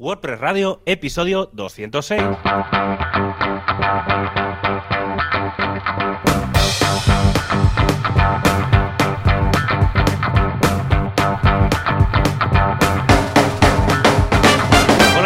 WordPress Radio, episodio 206. Hola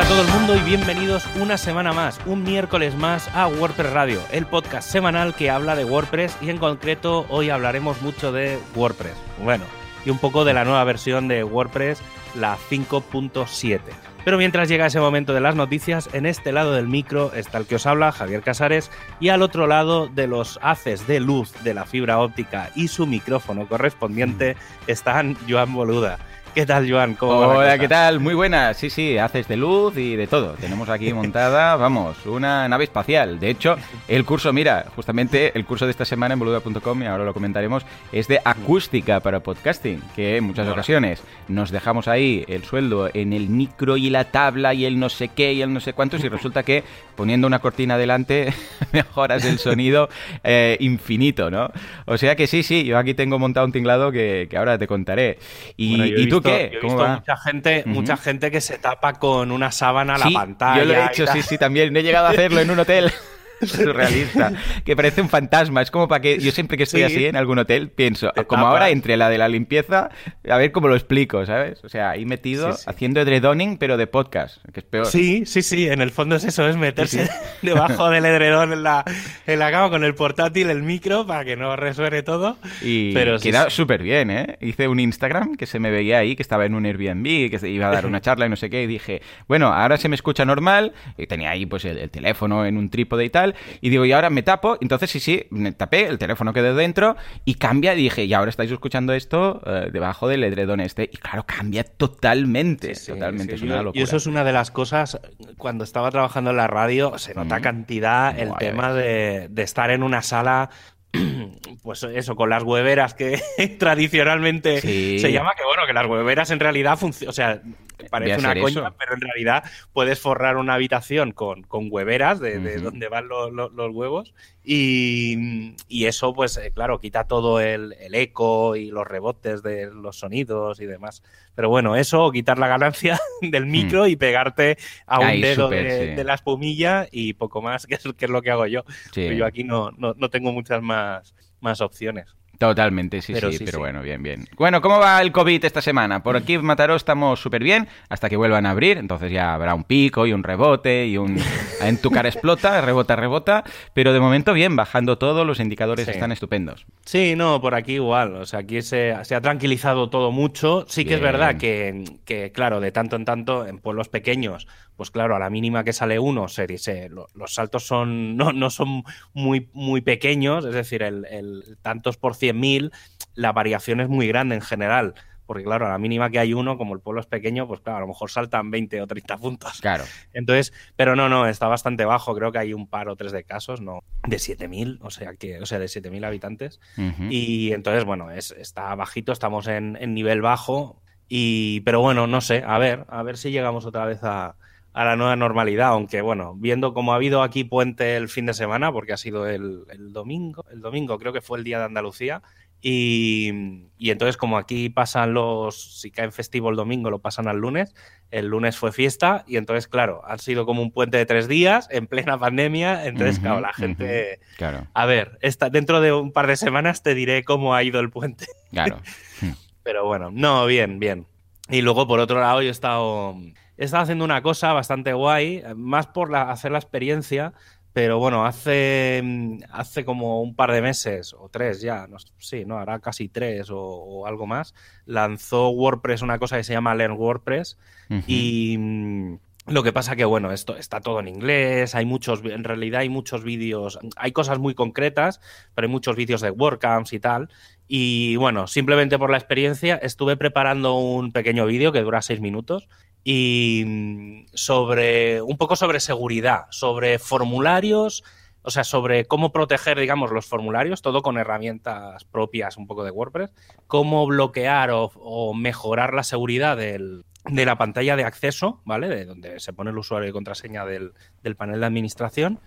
a todo el mundo y bienvenidos una semana más, un miércoles más a WordPress Radio, el podcast semanal que habla de WordPress y en concreto hoy hablaremos mucho de WordPress. Bueno, y un poco de la nueva versión de WordPress, la 5.7. Pero mientras llega ese momento de las noticias, en este lado del micro está el que os habla, Javier Casares, y al otro lado de los haces de luz de la fibra óptica y su micrófono correspondiente están Joan Boluda. ¿Qué tal, Joan? ¿Cómo Hola, ¿qué tal? Muy buena. Sí, sí, haces de luz y de todo. Tenemos aquí montada, vamos, una nave espacial. De hecho, el curso, mira, justamente el curso de esta semana en boluda.com, y ahora lo comentaremos, es de acústica para podcasting, que en muchas ocasiones nos dejamos ahí el sueldo en el micro y la tabla y el no sé qué y el no sé cuántos, y resulta que poniendo una cortina delante mejoras el sonido eh, infinito, ¿no? O sea que sí, sí, yo aquí tengo montado un tinglado que, ahora te contaré. Y, ¿y tú qué? Yo he visto mucha gente, mucha gente que se tapa con una sábana a la pantalla. Yo lo he hecho, sí, sí, también. No he llegado a hacerlo en un hotel. surrealista, que parece un fantasma. Es como para que yo siempre que estoy así en algún hotel pienso, como ahora entre la de la limpieza, a ver cómo lo explico, ¿sabes? O sea, ahí metido haciendo edredoning, pero de podcast, que es peor. Sí, sí, sí, en el fondo es eso, es meterse debajo del edredón en la, en la cama con el portátil, el micro, para que no resuene todo. Y pero queda súper bien, ¿eh? Hice un Instagram que se me veía ahí, que estaba en un Airbnb, que se iba a dar una charla y no sé qué, y dije, bueno, ahora se me escucha normal, y tenía ahí pues el teléfono en un trípode y tal, y digo, y ahora me tapo. Entonces, sí, sí, me tapé, el teléfono quedó dentro y cambia. Dije, y ahora estáis escuchando esto eh, debajo del edredón este. Y claro, cambia totalmente. totalmente. es una locura. Y eso es una de las cosas, cuando estaba trabajando en la radio, se nota cantidad el tema de, de estar en una sala pues eso, con las hueveras que tradicionalmente se llama, que bueno, que las hueveras en realidad funcionan, o sea, parece una coña, pero en realidad puedes forrar una habitación con, con hueveras de, donde van los, huevos y, eso, pues eh, claro, quita todo el, eco y los rebotes de los sonidos y demás. Pero bueno, eso, quitar la ganancia del micro mm. y pegarte a un dedo de, la espumilla y poco más, que es, que es lo que hago yo. Yo aquí no, no, no tengo muchas más, más opciones. Totalmente, sí, pero sí, pero bueno, bien, bien. Bueno, ¿cómo va el COVID esta semana? Por mm. aquí en Mataró estamos súper bien hasta que vuelvan a abrir, entonces ya habrá un pico y un rebote y un... en tu cara explota, rebota, rebota, pero de momento bien, bajando todo, los indicadores están estupendos. Sí, no, por aquí igual, o sea, aquí se, se ha tranquilizado todo mucho, sí que es verdad que, que, claro, de tanto en tanto, en pueblos pequeños, pues claro, a la mínima que sale uno, se dice, lo, los saltos son no, no son muy, muy pequeños, es decir, el, el tantos por ciento 100.000, la variación es muy grande en general. Porque claro, a la mínima que hay uno, como el pueblo es pequeño, pues claro, a lo mejor saltan 20 o 30 puntos. Claro. Entonces, pero no, no, está bastante bajo. Creo que hay un par o tres de casos, ¿no? De 7.000, o sea, que, o sea, de 7.000 habitantes. Y entonces, bueno, es, está bajito, estamos en, en nivel bajo. Y, pero bueno, no sé, a ver, a ver si llegamos otra vez a, a la nueva normalidad, aunque bueno, viendo cómo ha habido aquí puente el fin de semana, porque ha sido el, domingo, el domingo creo que fue el día de Andalucía, y, entonces como aquí pasan los, si caen festivo el domingo, lo pasan al lunes, el lunes fue fiesta, y entonces claro, ha sido como un puente de tres días en plena pandemia, entonces claro, la gente... claro. A ver, esta, dentro de un par de semanas te diré cómo ha ido el puente. Claro. Pero bueno, no, bien, bien. Y luego por otro lado yo he estado estaba haciendo una cosa bastante guay, más por hacer la experiencia, pero bueno, hace, mm, hace como un par de meses o tres ya, no, sí, no, hará casi tres o, algo más, lanzó WordPress una cosa que se llama Learn WordPress y... Mm, lo que pasa que, bueno, esto está todo en inglés, hay muchos, en realidad hay muchos vídeos, hay cosas muy concretas, pero hay muchos vídeos de WordCamps y tal. Y bueno, simplemente por la experiencia estuve preparando un pequeño vídeo que dura seis minutos y mm, sobre un poco sobre seguridad, sobre formularios, o sea, sobre cómo proteger, digamos, los formularios, todo con herramientas propias un poco de WordPress, cómo bloquear o, mejorar la seguridad del, de la pantalla de acceso, ¿vale? De donde se pone el usuario y contraseña del, panel de administración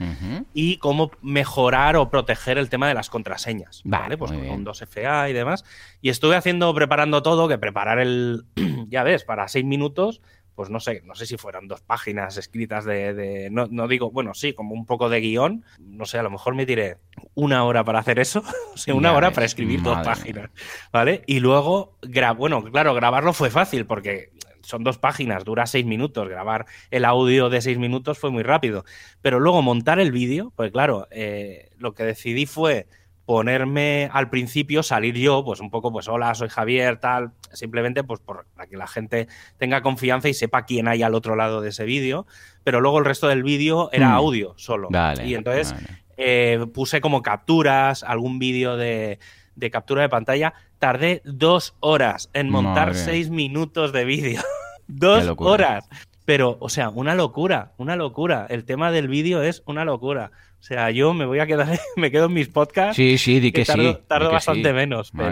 y cómo mejorar o proteger el tema de las contraseñas, ¿vale? pues con 2FA y demás. Y estuve haciendo, preparando todo, que preparar el, ya ves, para seis minutos pues no sé, no sé si fueran dos páginas escritas de, no, no, digo, bueno, sí, como un poco de guion, no sé, a lo mejor me tiré una hora para hacer eso, o sea, una hora para escribir dos páginas, ¿vale? Y luego, bueno, claro, grabarlo fue fácil porque son dos páginas, dura seis minutos, grabar el audio de seis minutos fue muy rápido, pero luego montar el vídeo, pues claro, eh, lo que decidí fue ponerme al principio, salir yo, pues un poco, pues hola, soy Javier, tal, simplemente pues para que la gente tenga confianza y sepa quién hay al otro lado de ese vídeo, pero luego el resto del vídeo era hmm. audio solo. y entonces eh, puse como capturas, algún vídeo de, de, captura de pantalla, tardé dos horas en montar seis minutos de vídeo. dos horas. Pero, o sea, una locura, una locura. El tema del vídeo es una locura. O sea, yo me voy a quedar, me quedo en mis podcasts. Sí, sí, di que, tardo, sí. Tardo bastante menos, pero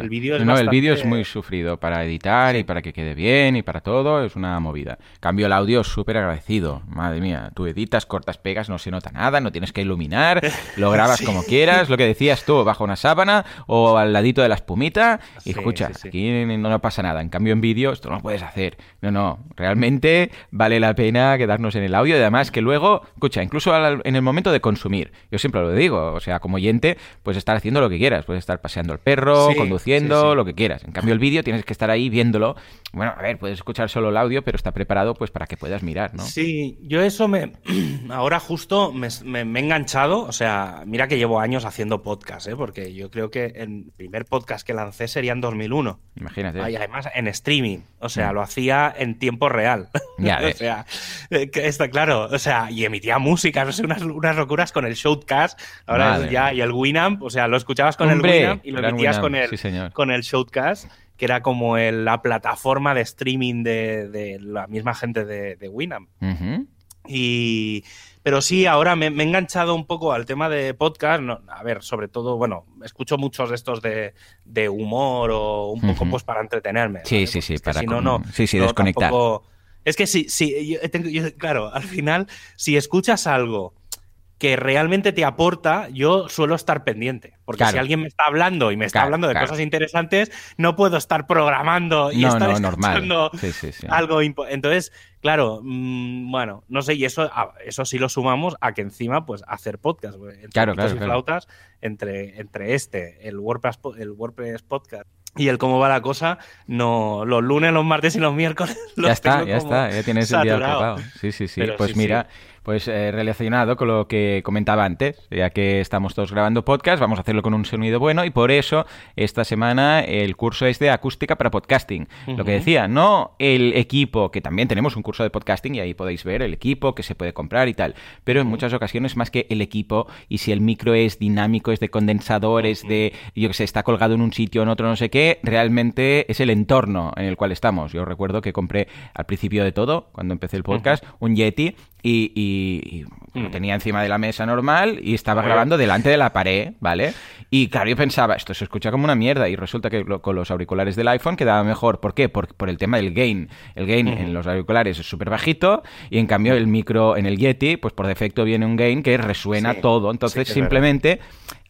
el vídeo es No, el vídeo es muy sufrido para editar y para que quede bien y para todo, es una movida. Cambio el audio súper agradecido. Madre mía, tú editas, cortas, pegas, no se nota nada, no tienes que iluminar, lo grabas como quieras, lo que decías tú, bajo una sábana o al ladito de la espumita y escucha, aquí no pasa nada. En cambio en vídeo esto no lo puedes hacer. No, no, realmente vale la pena quedarnos en el audio y además que luego, escucha, incluso en el momento de consumir. Yo siempre lo digo, o sea, como oyente, puedes estar haciendo lo que quieras, puedes estar paseando el perro, conduciendo, lo que quieras. En cambio, el vídeo tienes que estar ahí viéndolo. Bueno, a ver, puedes escuchar solo el audio, pero está preparado pues para que puedas mirar, ¿no? Sí, yo eso me... Ahora justo me, he enganchado, o sea, mira que llevo años haciendo podcast, ¿eh? porque yo creo que el primer podcast que lancé sería en 2001. Imagínate. Y además en streaming, o sea, mm. lo hacía en tiempo real. Ya o sea, eh, está claro, o sea, y emitía música, no sé, unas, unas locuras con el Shoutcast, ahora ya, y el Winamp, o sea, lo escuchabas con el Winamp y lo emitías con el, con el Shoutcast, que era como la plataforma de streaming de, la misma gente de, Winamp. Y, pero sí, ahora me, he enganchado un poco al tema de podcast. a ver, sobre todo, bueno, escucho muchos de estos de, humor o un poco pues para entretenerme. Sí, sí, sí, para si no, no, sí, sí, desconectar. Es que sí, sí, claro, al final, si escuchas algo que realmente te aporta, yo suelo estar pendiente. Porque si alguien me está hablando y me está hablando de cosas interesantes, no puedo estar programando y estar escuchando algo Entonces, claro, mm, bueno, no sé, y eso, eso sí lo sumamos a que encima, pues, hacer podcast. Entre claro, claro, y flautas, entre, entre este, el WordPress, el WordPress podcast y el cómo va la cosa, no los lunes, los martes y los miércoles. ya está, ya está, ya tienes el día Sí, sí, sí. pues mira, pues eh, relacionado con lo que comentaba antes, ya que estamos todos grabando podcast, vamos a hacerlo con un sonido bueno y por eso esta semana el curso es de acústica para podcasting. Lo que decía, no el equipo, que también tenemos un curso de podcasting y ahí podéis ver el equipo que se puede comprar y tal, pero en muchas ocasiones más que el equipo y si el micro es dinámico, es de condensador, es de, yo que sé, está colgado en un sitio, en otro, no sé qué, realmente es el entorno en el cual estamos. Yo recuerdo que compré al principio de todo, cuando empecé el podcast, un Yeti y, lo mm. tenía encima de la mesa normal y estaba grabando delante de la pared, ¿vale? Y claro, yo pensaba, esto se escucha como una mierda y resulta que con los auriculares del iPhone quedaba mejor. ¿Por qué? Por, por el tema del gain. El gain en los auriculares es súper bajito y en cambio el micro en el Yeti, pues por defecto viene un gain que resuena todo. Entonces simplemente...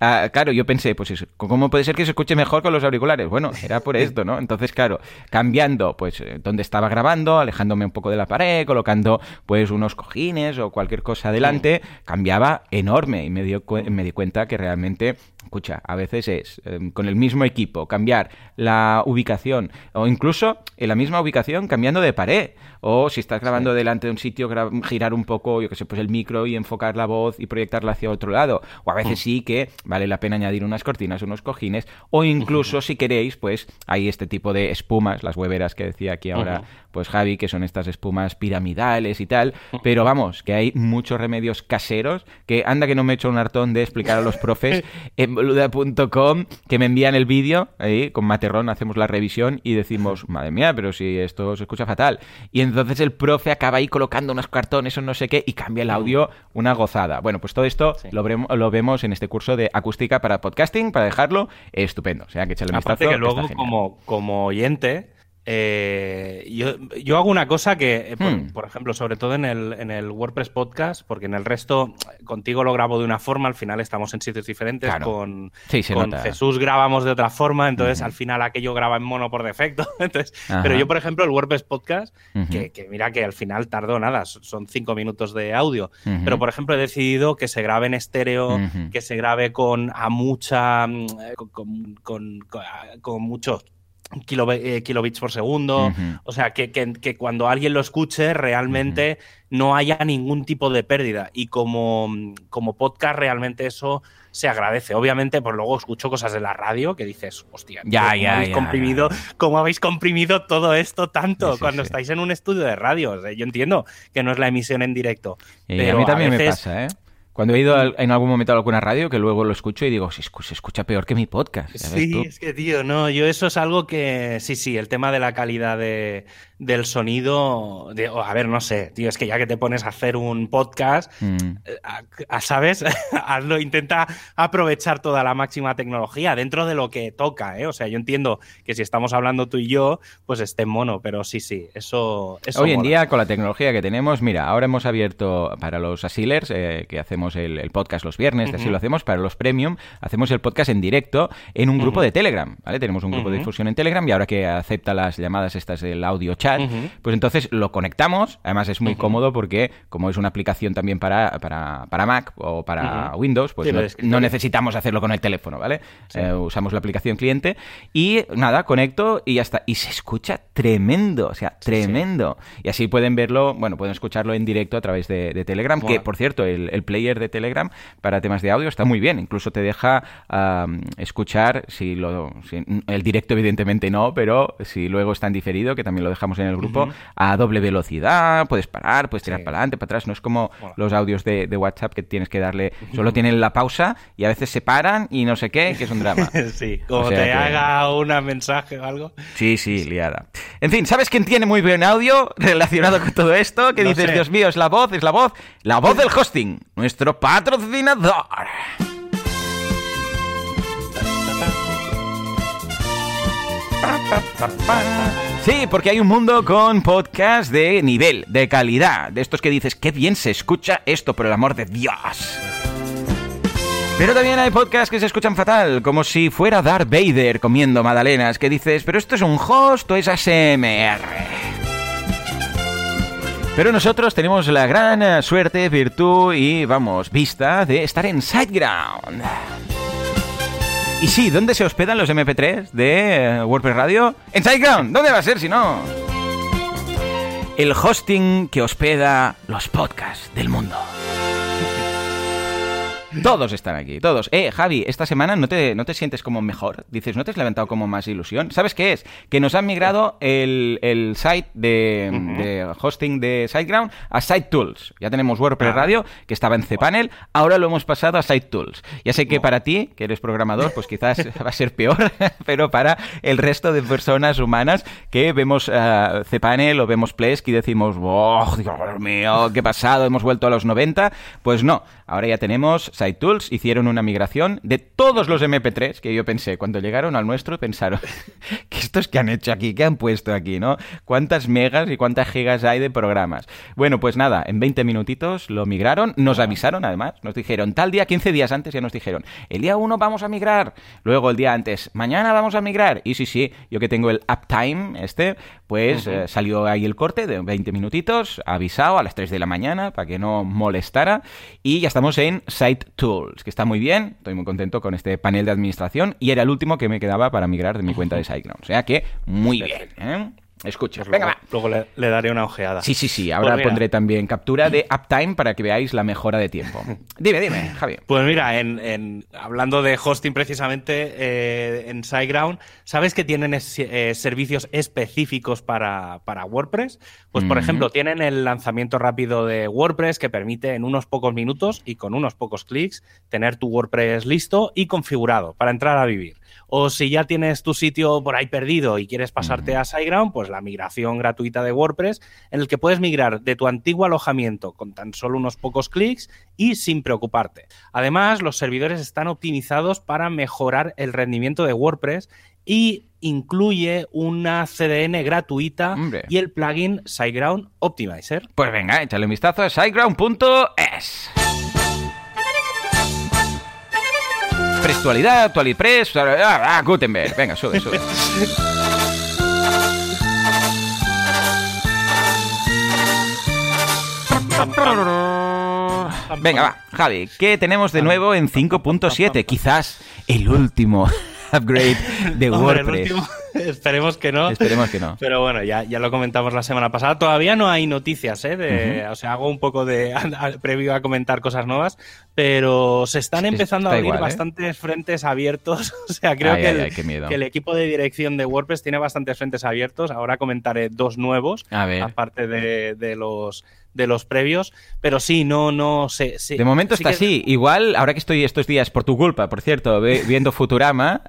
Ah, claro, yo pensé, pues ¿cómo puede ser que se escuche mejor con los auriculares? Bueno, era por esto, ¿no? Entonces, claro, cambiando, pues, eh, donde estaba grabando, alejándome un poco de la pared, colocando, pues, unos cojines o cualquier cosa adelante, cambiaba enorme y me, dio me di cuenta que realmente Escucha, a veces es em, con el mismo equipo cambiar la ubicación o incluso en la misma ubicación cambiando de pared. O si estás grabando delante de un sitio, girar un poco, yo que sé, pues el micro y enfocar la voz y proyectarla hacia otro lado. O a veces mm. sí que vale la pena añadir unas cortinas, unos cojines. O incluso si queréis, pues hay este tipo de espumas, las hueveras que decía aquí ahora pues Javi, que son estas espumas piramidales y tal. Pero vamos, que hay muchos remedios caseros que anda que no me he hecho un hartón de explicar a los profes en boluda.com que me envían el vídeo, ahí con Materrón hacemos la revisión y decimos, madre mía, pero si esto se escucha fatal. Y entonces el profe acaba ahí colocando unos cartones o no sé qué y cambia el audio una gozada. Bueno, pues todo esto lo, lo, vemos en este curso de acústica para podcasting, para dejarlo estupendo. O sea, que echarle un Aparte que luego como, como oyente eh, yo, yo, hago una cosa que, eh, Hmm. por, ejemplo, sobre todo en el, en el WordPress podcast, porque en el resto contigo lo grabo de una forma, al final estamos en sitios diferentes, Claro. con, Sí, con. Jesús grabamos de otra forma, entonces al final aquello graba en mono por defecto. Entonces, Ajá. pero yo, por ejemplo, el WordPress podcast, que, que mira que al final tardó nada, son cinco minutos de audio, pero por ejemplo he decidido que se grabe en estéreo, que se grabe con a mucha, mm, eh, con, con, con- con- con muchos kilobits por segundo. O sea, que, que- que cuando alguien lo escuche realmente no haya ningún tipo de pérdida. Y como, como podcast realmente eso se agradece. Obviamente, pues luego escucho cosas de la radio que dices, hostia, Ya, ¿cómo ya, habéis ya, comprimido, ¿cómo habéis comprimido todo esto tanto Sí, cuando sí. estáis en un estudio de radio? O sea, yo entiendo que no es la emisión en directo. Y pero a mí también me veces- pasa, ¿eh? Cuando he ido al- en algún momento a alguna radio, que luego lo escucho y digo, se se escucha peor que mi podcast. Sí, es que, tío, no, yo eso es algo que, sí, sí, el tema de la calidad de, del sonido, de- a ver, no sé, tío, es que ya que te pones a hacer un podcast, Mm. eh, a- a- ¿sabes? Hazlo, intenta aprovechar toda la máxima tecnología dentro de lo que toca, ¿eh? O sea, yo entiendo que si estamos hablando tú y yo, pues esté mono, pero sí, sí, eso, eso Hoy en mola. día, con la tecnología que tenemos, mira, ahora hemos abierto para los asilers, eh, que hacemos el, el podcast los viernes, así lo hacemos, para los premium, hacemos el podcast en directo en un grupo de Telegram, ¿vale? Tenemos un grupo de difusión en Telegram y ahora que acepta las llamadas estas del audio chat, Pues entonces lo conectamos, además es muy cómodo porque como es una aplicación también para, para, para Mac o para. Windows, pues Sí, no, necesitamos hacerlo con el teléfono, ¿vale? Sí. Eh, usamos la aplicación cliente y nada, conecto y ya está. Y se escucha tremendo, o sea, sí. tremendo. Y así pueden verlo, bueno, pueden escucharlo en directo a través de, de Telegram, que por cierto, el, el player de Telegram para temas de audio está muy bien. Incluso te deja escuchar, si lo, si- el directo evidentemente no, pero si luego está en diferido, que también lo dejamos en el grupo, a doble velocidad, puedes parar, puedes tirar Sí. para adelante, para atrás. No es como los audios de, de WhatsApp que tienes que darle, solo tienen la pausa y a veces se paran y no sé qué, que es un drama. sí, como O sea te que- haga un mensaje o algo. Sí, sí, liada. En fin, ¿sabes quién tiene muy buen audio relacionado con todo esto? Que No dices, sé. Dios mío, es la voz, es la voz, la voz del hosting, nuestro patrocinador. Sí, porque hay un mundo con podcast de nivel, de calidad, de estos que dices, qué bien se escucha esto, por el amor de Dios. Pero también hay podcasts que se escuchan fatal, como si fuera Darth Vader comiendo magdalenas, que dices, pero esto es un host o es ASMR. Pero nosotros tenemos la gran eh, suerte, virtud y, vamos, vista de estar en SiteGround. Y sí, ¿dónde se hospedan los MP3 de eh, WordPress Radio? En SiteGround. ¿Dónde va a ser si no? El hosting que hospeda los podcasts del mundo. Todos están aquí, todos. Eh, Javi, esta semana no te, no te sientes como mejor. Dices, ¿no te has levantado como más ilusión? ¿Sabes qué es? Que nos han migrado el, el site de, hosting de SiteGround a SiteTools. Ya tenemos WordPress Ah. Radio, que estaba en cPanel, ahora lo hemos pasado a SiteTools. Ya sé que para ti, que eres programador, pues quizás va a ser peor, pero para el resto de personas humanas que vemos eh, cPanel o vemos Plesk y decimos, ¡oh, Dios mío, qué pasado! Hemos vuelto a los 90. Pues no, ahora ya tenemos SiteTools, hicieron una migración de todos los MP3 que yo pensé, cuando llegaron al nuestro, pensaron, ¿qué estos que han hecho aquí? ¿Qué han puesto aquí, no? ¿Cuántas megas y cuántas gigas hay de programas? Bueno, pues nada, en 20 minutitos lo migraron, nos avisaron además, nos dijeron, tal día, 15 días antes ya nos dijeron, el día 1 vamos a migrar, luego el día antes, mañana vamos a migrar, y sí, sí, yo que tengo el uptime este, pues eh, salió ahí el corte de 20 minutitos, avisado a las 3 de la mañana para que no molestara, y ya estamos en Site Tools, que está muy bien, estoy muy contento con este panel de administración, y era el último que me quedaba para migrar de mi cuenta de SiteGround, o sea que muy bien, ¿eh? Escucha, Pues venga, luego, va. luego le, le daré una ojeada. Sí, sí, sí. Ahora Pues mira. pondré también captura de uptime para que veáis la mejora de tiempo. Dime, dime, Javi. Pues mira, en, en- hablando de hosting precisamente eh, en SiteGround, ¿sabes que tienen es- eh, servicios específicos para, para WordPress? Pues por ejemplo, tienen el lanzamiento rápido de WordPress que permite en unos pocos minutos y con unos pocos clics tener tu WordPress listo y configurado para entrar a vivir. O si ya tienes tu sitio por ahí perdido y quieres pasarte a SiteGround, pues la migración gratuita de WordPress, en el que puedes migrar de tu antiguo alojamiento con tan solo unos pocos clics y sin preocuparte. Además, los servidores están optimizados para mejorar el rendimiento de WordPress y incluye una CDN gratuita Hombre. y el plugin SiteGround Optimizer. Pues venga, échale un vistazo a siteground.es. Prestualidad, Actualipress, ah, ah, Gutenberg. Venga, sube, sube. Venga, va, Javi, ¿qué tenemos de nuevo en 5.7? Quizás el último upgrade de Hombre, el WordPress. último, esperemos que no. Esperemos que no. Pero bueno, ya, ya lo comentamos la semana pasada. Todavía no hay noticias, ¿eh? De, O sea, hago un poco de previo a comentar cosas nuevas, pero se están empezando a abrir igual, ¿eh? bastantes frentes abiertos. O sea, creo Ay, que, ay, el, ay, que el equipo de dirección de WordPress tiene bastantes frentes abiertos. Ahora comentaré dos nuevos, A ver. aparte de, de los de los previos, pero sí, no, no sé. sí- De momento sí está que- así. Igual, ahora que estoy estos días por tu culpa, por cierto, viendo Futurama,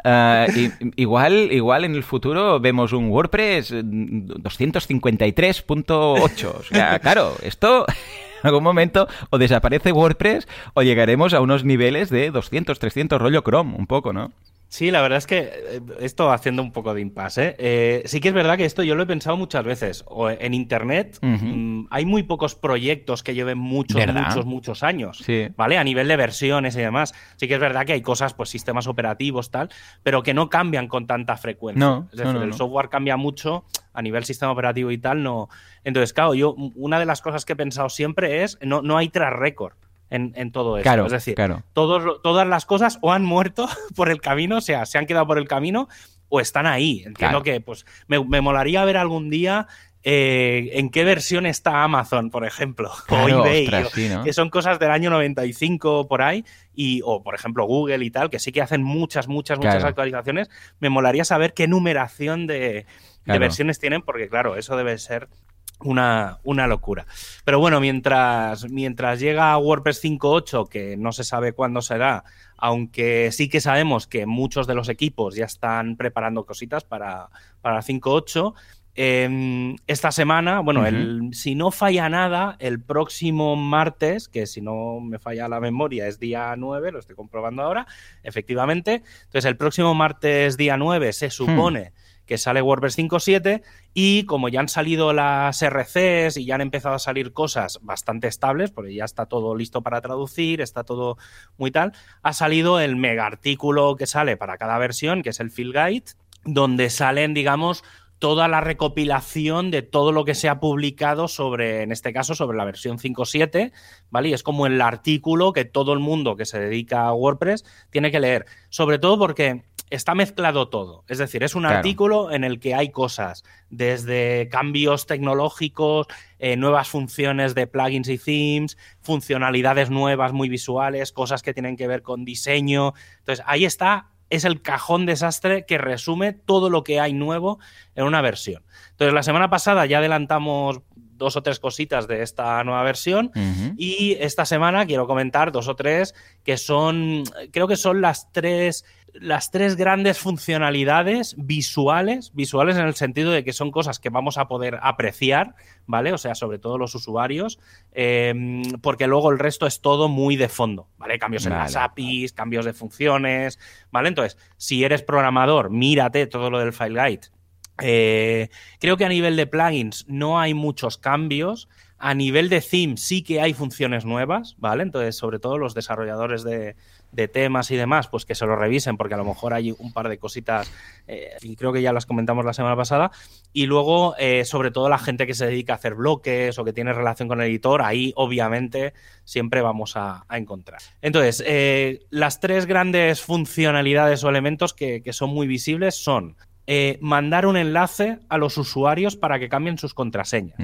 i- igual, igual en el futuro vemos un WordPress mm, 253.8. O sea, claro, esto en algún momento o desaparece WordPress o llegaremos a unos niveles de 200, 300 rollo Chrome, un poco, ¿no? Sí, la verdad es que eh, esto haciendo un poco de impasse. ¿eh? Eh, sí que es verdad que esto yo lo he pensado muchas veces. O en Internet mm, hay muy pocos proyectos que lleven muchos, ¿Verdad? muchos, muchos años. Sí. ¿Vale? A nivel de versiones y demás. Sí que es verdad que hay cosas, pues sistemas operativos, tal, pero que no cambian con tanta frecuencia. No, es decir, no, no, el software cambia mucho a nivel sistema operativo y tal, no. Entonces, claro, yo una de las cosas que he pensado siempre es no, no hay tras récord. En, en todo esto. Claro, es decir, claro. todos, todas las cosas o han muerto por el camino, o sea, se han quedado por el camino o están ahí. Claro. Entiendo que pues me, me molaría ver algún día eh, en qué versión está Amazon, por ejemplo, Claro, o eBay, ostras, o- sí, ¿no? que son cosas del año 95 por ahí, y, o por ejemplo Google y tal, que sí que hacen muchas, muchas, muchas actualizaciones. Me molaría saber qué numeración de, versiones tienen, porque claro, eso debe ser una, una locura. Pero bueno, mientras, mientras llega WordPress 5.8, que no se sabe cuándo será, aunque sí que sabemos que muchos de los equipos ya están preparando cositas para, para 5.8. eh, esta semana, bueno, el, si no falla nada, el próximo martes, que si no me falla la memoria es día 9, lo estoy comprobando ahora, efectivamente. Entonces, el próximo martes, día 9, se supone que sale WordPress 5.7 y como ya han salido las RCs y ya han empezado a salir cosas bastante estables, porque ya está todo listo para traducir, está todo muy tal, ha salido el mega artículo que sale para cada versión, que es el Field Guide, donde salen, digamos, toda la recopilación de todo lo que se ha publicado sobre, en este caso, sobre la versión 5.7, ¿vale? Y es como el artículo que todo el mundo que se dedica a WordPress tiene que leer, sobre todo porque está mezclado todo. Es decir, es un Claro. artículo en el que hay cosas desde cambios tecnológicos, eh, nuevas funciones de plugins y themes, funcionalidades nuevas muy visuales, cosas que tienen que ver con diseño. Entonces, ahí está, es el cajón desastre que resume todo lo que hay nuevo en una versión. Entonces, la semana pasada ya adelantamos dos o tres cositas de esta nueva versión. Y esta semana quiero comentar dos o tres que son, creo que son las tres, las tres grandes funcionalidades visuales, visuales en el sentido de que son cosas que vamos a poder apreciar, ¿vale? O sea, sobre todo los usuarios, eh, porque luego el resto es todo muy de fondo, ¿vale? Cambios en las. APIs, cambios de funciones, ¿vale? Entonces, si eres programador, mírate todo lo del File Guide. Eh, creo que a nivel de plugins no hay muchos cambios. A nivel de theme sí que hay funciones nuevas, ¿vale? Entonces, sobre todo los desarrolladores de, de temas y demás, pues que se lo revisen, porque a lo mejor hay un par de cositas, eh, y creo que ya las comentamos la semana pasada. Y luego, eh, sobre todo la gente que se dedica a hacer bloques o que tiene relación con el editor, ahí obviamente siempre vamos a, a encontrar. Entonces, eh, las tres grandes funcionalidades o elementos que, que son muy visibles son eh, mandar un enlace a los usuarios para que cambien sus contraseñas,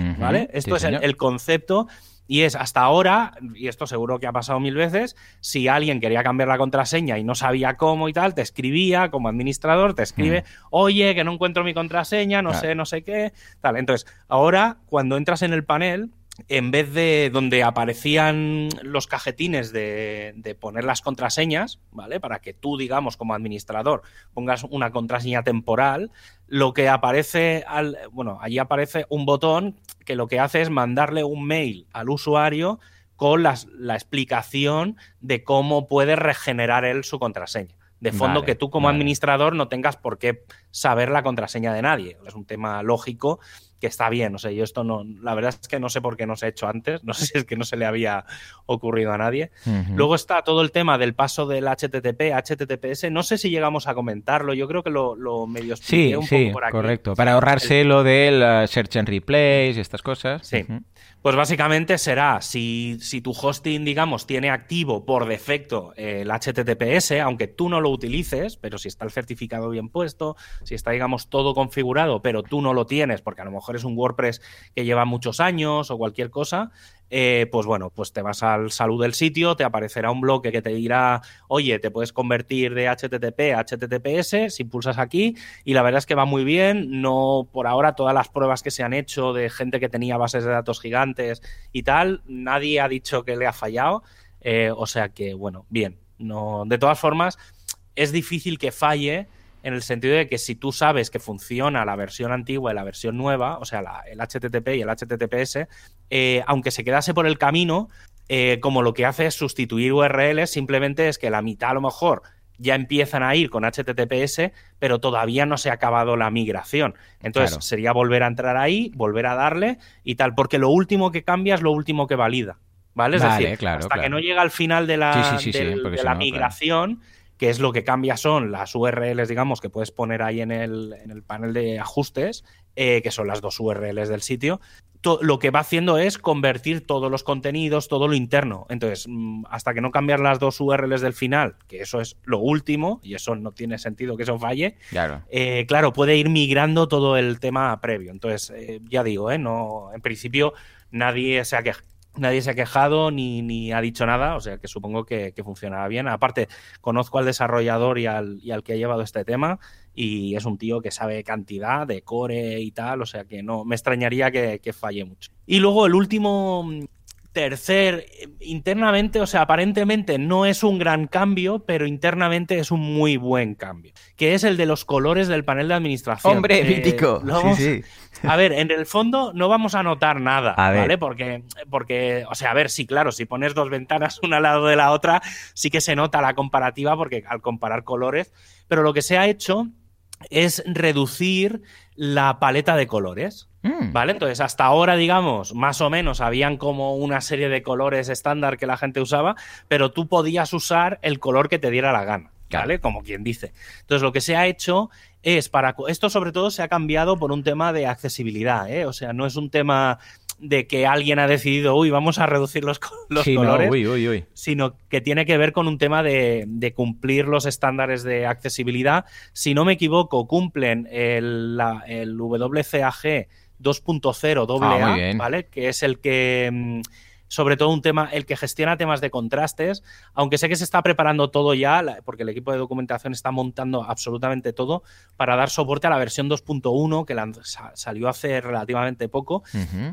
Esto es el concepto y es hasta ahora, y esto seguro que ha pasado mil veces, si alguien quería cambiar la contraseña y no sabía cómo y tal, te escribía como administrador, te escribe, oye, que no encuentro mi contraseña, no Mm. Claro. sé, no sé qué, tal. Entonces, ahora, cuando entras en el panel, en vez de donde aparecían los cajetines de, de, poner las contraseñas, ¿vale? Para que tú, digamos, como administrador, pongas una contraseña temporal, lo que aparece al, bueno, allí aparece un botón que lo que hace es mandarle un mail al usuario con las, la explicación de cómo puede regenerar él su contraseña. De fondo, Vale, que tú como vale. administrador no tengas por qué saber la contraseña de nadie. Es un tema lógico que está bien. O sea, yo esto no, la verdad es que no sé por qué no se ha hecho antes. No sé si es que no se le había ocurrido a nadie. Luego está todo el tema del paso del HTTP, HTTPS. No sé si llegamos a comentarlo. Yo creo que lo, lo medio Sí, un sí, poco por aquí. correcto. Para ahorrarse lo del uh, search and replace y estas cosas. Sí. Pues básicamente será, si, si tu hosting, digamos, tiene activo por defecto eh, el HTTPS, aunque tú no lo utilices, pero si está el certificado bien puesto, si está, digamos, todo configurado, pero tú no lo tienes, porque a lo mejor es un WordPress que lleva muchos años o cualquier cosa, eh, pues bueno, pues te vas al salud del sitio, te aparecerá un bloque que te dirá, oye, te puedes convertir de HTTP a HTTPS si pulsas aquí, y la verdad es que va muy bien, no por ahora todas las pruebas que se han hecho de gente que tenía bases de datos gigantes y tal, nadie ha dicho que le ha fallado, eh, o sea que bueno, bien, no, de todas formas, es difícil que falle en el sentido de que si tú sabes que funciona la versión antigua y la versión nueva, o sea, la- el HTTP y el HTTPS, eh, aunque se quedase por el camino, eh, como lo que hace es sustituir URLs, simplemente es que la mitad a lo mejor ya empiezan a ir con HTTPS, pero todavía no se ha acabado la migración. Entonces Claro. sería volver a entrar ahí, volver a darle y tal, porque lo último que cambia es lo último que valida. ¿Vale? Es Vale, decir, claro, hasta que no llega al final de la, Sí, sí, sí, sí, del- porque de si la no, claro. migración, que es lo que cambia son las URLs, digamos, que puedes poner ahí en el, en el panel de ajustes, eh, que son las dos URLs del sitio. To- lo que va haciendo es convertir todos los contenidos, todo lo interno. Entonces, mm, hasta que no cambiar las dos URLs del final, que eso es lo último, y eso no tiene sentido que eso falle, Claro. eh, claro, puede ir migrando todo el tema previo. Entonces, eh, ya digo, ¿eh? no, en principio nadie se ha, quej- nadie se ha quejado ni, ni ha dicho nada, o sea que supongo que, que funcionará bien. Aparte, conozco al desarrollador y al, y al que ha llevado este tema y es un tío que sabe cantidad de core y tal, o sea que no, me extrañaría que, que falle mucho. Y luego el último tercer, internamente, o sea, aparentemente no es un gran cambio, pero internamente es un muy buen cambio, que es el de los colores del panel de administración. Hombre, Eh, mítico. lo vamos- Sí, sí. A ver, en el fondo no vamos a notar nada, A ver. ¿vale? Porque, porque, o sea, a ver, sí, claro, si pones dos ventanas una al lado de la otra, sí que se nota la comparativa, porque al comparar colores, pero lo que se ha hecho es reducir la paleta de colores. Mm. ¿Vale? Entonces, hasta ahora, digamos, más o menos habían como una serie de colores estándar que la gente usaba, pero tú podías usar el color que te diera la gana. ¿vale? Como quien dice. Entonces, lo que se ha hecho es para. Esto, sobre todo, se ha cambiado por un tema de accesibilidad, ¿eh? O sea, no es un tema de que alguien ha decidido, uy, vamos a reducir los, los Sí, no, colores uy, uy, uy. sino que tiene que ver con un tema de, de cumplir los estándares de accesibilidad. Si no me equivoco, cumplen el, la- el WCAG 2.0 Ah, muy AA. ¿vale? Que es el que, mm, sobre todo un tema, el que gestiona temas de contrastes, aunque sé que se está preparando todo ya, porque el equipo de documentación está montando absolutamente todo para dar soporte a la versión 2.1 que salió hace relativamente poco.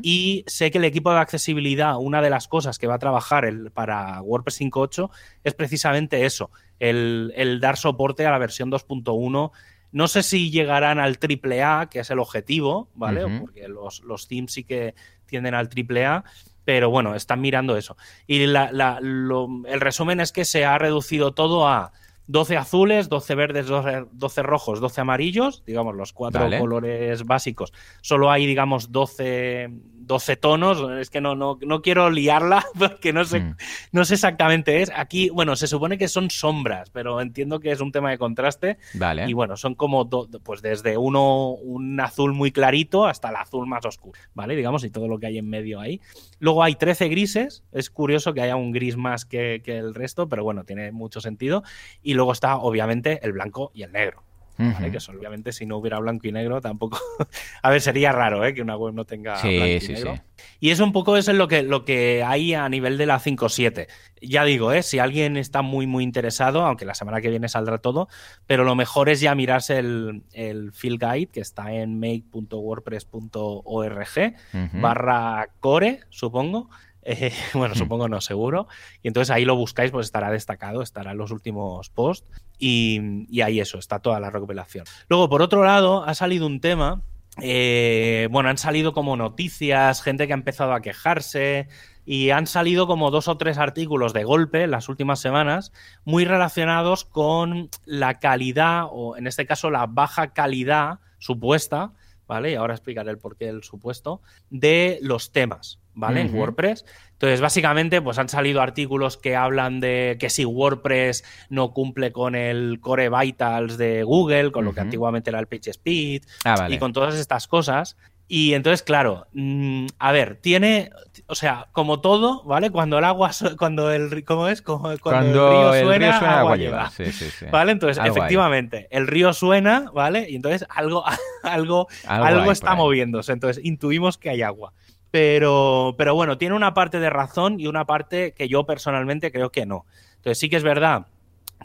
Y sé que el equipo de accesibilidad, una de las cosas que va a trabajar el- para WordPress 5.8 es precisamente eso, el, el dar soporte a la versión 2.1. No sé si llegarán al AAA, que es el objetivo, ¿vale? Porque los, los themes sí que tienden al AAA, pero bueno, están mirando eso. Y la- la- lo- el resumen es que se ha reducido todo a 12 azules, 12 verdes, 12, 12 rojos, 12 amarillos, digamos los cuatro Vale. colores básicos. Solo hay, digamos, 12, 12 tonos. Es que no, no, no quiero liarla porque no sé, Mm. no sé exactamente es. Aquí, bueno, se supone que son sombras, pero entiendo que es un tema de contraste. Vale. Y bueno, son como, do- pues desde uno, un azul muy clarito hasta el azul más oscuro, ¿vale? Digamos, y todo lo que hay en medio ahí. Luego hay 13 grises. Es curioso que haya un gris más que, que el resto, pero bueno, tiene mucho sentido. Y luego está, obviamente, el blanco y el negro. Que eso, obviamente si no hubiera blanco y negro tampoco... a ver, sería raro ¿eh? que una web no tenga blanco y sí, negro. Sí. Y eso un poco es lo que, lo que hay a nivel de la 5.7. Ya digo, ¿eh? si alguien está muy, muy interesado, aunque la semana que viene saldrá todo, pero lo mejor es ya mirarse el, el field guide que está en make.wordpress.org barra core, supongo. Eh, bueno, supongo no, seguro. Y entonces ahí lo buscáis, pues estará destacado, estará en los últimos posts. Y, y ahí eso, está toda la recopilación. Luego, por otro lado, ha salido un tema eh, bueno, han salido como noticias, gente que ha empezado a quejarse y han salido como dos o tres artículos de golpe en las últimas semanas muy relacionados con la calidad o en este caso la baja calidad supuesta, ¿vale? Y ahora explicaré el porqué del supuesto, de los temas, ¿vale? En WordPress. Entonces, básicamente, pues han salido artículos que hablan de que si WordPress no cumple con el Core Vitals de Google, con lo que antiguamente era el PageSpeed, ah, y con todas estas cosas. Y entonces, claro, mm, a ver, tiene, o sea, como todo, ¿vale? Cuando el agua, cuando el, ¿cómo es? Como, cuando, el río suena, agua, lleva. Sí, sí, sí. ¿Vale? Entonces, efectivamente, el río suena, ¿vale? Y entonces algo, algo, algo, está moviéndose. Entonces, intuimos que hay agua. Pero, pero bueno, tiene una parte de razón y una parte que yo personalmente creo que no. Entonces sí que es verdad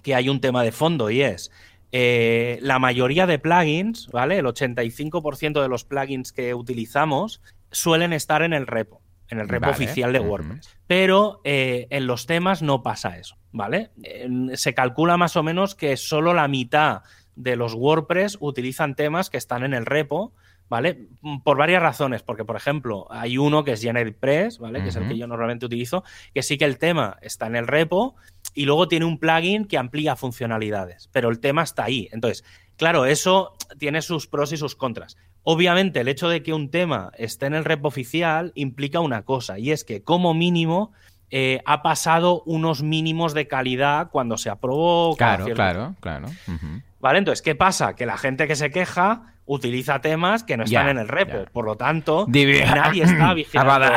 que hay un tema de fondo y es eh, la mayoría de plugins, ¿vale? El 85% de los plugins que utilizamos suelen estar en el repo, en el repo oficial de WordPress. Pero eh, en los temas no pasa eso, ¿vale? se calcula más o menos que solo la mitad de los WordPress utilizan temas que están en el repo ¿vale? Mm, por varias razones, porque por ejemplo hay uno que es GeneratePress, ¿vale? Que es el que yo normalmente utilizo, que sí que el tema está en el repo y luego tiene un plugin que amplía funcionalidades, pero el tema está ahí. Entonces, claro, eso tiene sus pros y sus contras. Obviamente, el hecho de que un tema esté en el repo oficial implica una cosa, y es que como mínimo eh, ha pasado unos mínimos de calidad cuando se aprobó. Claro, claro, claro. ¿Vale? Entonces, ¿qué pasa? Que la gente que se queja utiliza temas que no están en el repo. Por lo tanto, nadie está vigilando.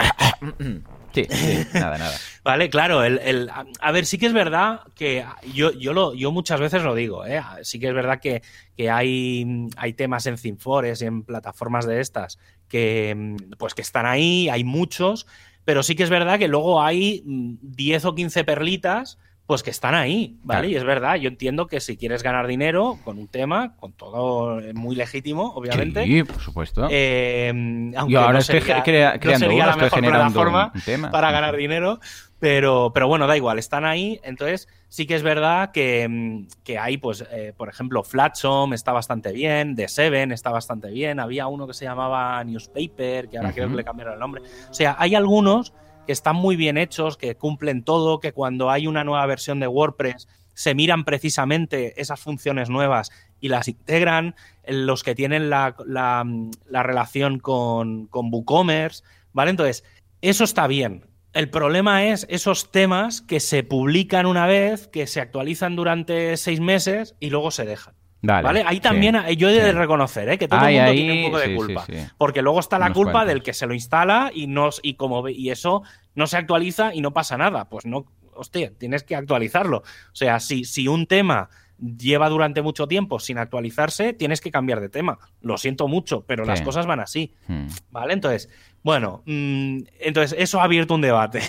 Sí, sí, nada, nada. Vale, claro, el, a ver, sí que es verdad que yo, yo, lo, yo muchas veces lo digo, ¿eh? sí que es verdad que, que hay, hay temas en Cinfores y en plataformas de estas que, pues que están ahí, hay muchos, pero sí que es verdad que luego hay 10 o 15 perlitas pues que están ahí, ¿vale? Y es verdad, yo entiendo que si quieres ganar dinero con un tema, con todo muy legítimo, obviamente. Sí, por supuesto. Eh, aunque ahora no sería, estoy creando no la mejor plataforma para ganar dinero, pero, pero bueno, da igual, están ahí. Entonces, sí que es verdad que, que hay, pues, eh, por ejemplo, Flatsom está bastante bien, The Seven está bastante bien, había uno que se llamaba Newspaper, que ahora creo que le cambiaron el nombre. O sea, hay algunos que están muy bien hechos, que cumplen todo, que cuando hay una nueva versión de WordPress se miran precisamente esas funciones nuevas y las integran, los que tienen la, relación con, con WooCommerce, ¿vale? Entonces, eso está bien. El problema es esos temas que se publican una vez, que se actualizan durante seis meses y luego se dejan. ¿Vale? Ahí también yo he de reconocer ¿eh? que todo el mundo tiene un poco de culpa. porque luego está la culpa del que se lo instala y, no, y, como, y eso no se actualiza y no pasa nada. Pues no, hostia, tienes que actualizarlo. O sea, si, si un tema lleva durante mucho tiempo sin actualizarse, tienes que cambiar de tema. Lo siento mucho, pero las cosas van así. Hmm. ¿Vale? Entonces, bueno, mm, entonces eso ha abierto un debate.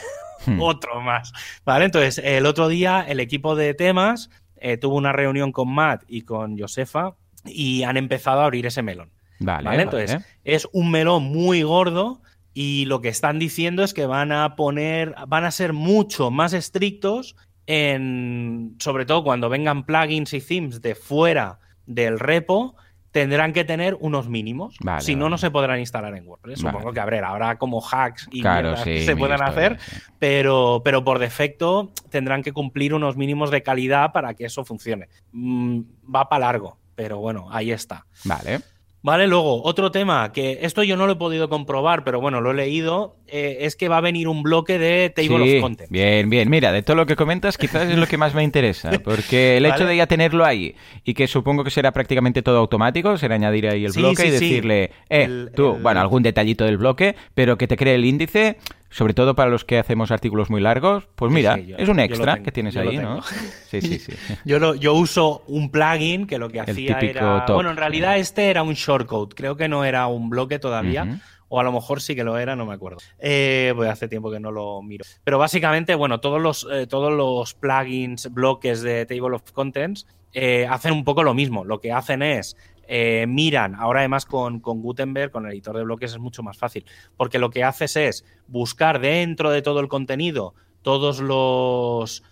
Hmm. Otro más. ¿Vale? Entonces, el otro día el equipo de temas eh, tuvo una reunión con Matt y con Josefa y han empezado a abrir ese melón. Vale, Entonces, es un melón muy gordo y lo que están diciendo es que van a poner, van a ser mucho más estrictos en, sobre todo cuando vengan plugins y themes de fuera del repo, tendrán que tener unos mínimos. si no, no se podrán instalar en WordPress. Supongo que habrá como hacks y que se puedan hacer, pero, pero por defecto tendrán que cumplir unos mínimos de calidad para que eso funcione. Mm, va para largo, pero bueno, ahí está. Vale. Vale, luego, otro tema, que esto yo no lo he podido comprobar, pero bueno, lo he leído, eh, es que va a venir un bloque de Table of Content. Bien, bien, mira, de todo lo que comentas, quizás es lo que más me interesa, porque el hecho de ya tenerlo ahí y que supongo que será prácticamente todo automático, será añadir ahí el bloque y decirle, eh, tú, bueno, algún detallito del bloque, pero que te cree el índice, sobre todo para los que hacemos artículos muy largos, pues mira, es un extra que tienes ahí, ¿no? Sí, sí, sí. yo, lo, yo uso un plugin que lo que hacía era... Bueno, en realidad este era un shortcode, creo que no era un bloque todavía. O a lo mejor sí que lo era, no me acuerdo. Eh, pues hace tiempo que no lo miro. Pero básicamente, bueno, todos los, eh, todos los plugins, bloques de Table of Contents eh, hacen un poco lo mismo. Lo que hacen es eh, miran, ahora además con, Gutenberg, con el editor de bloques es mucho más fácil, porque lo que haces es buscar dentro de todo el contenido todos los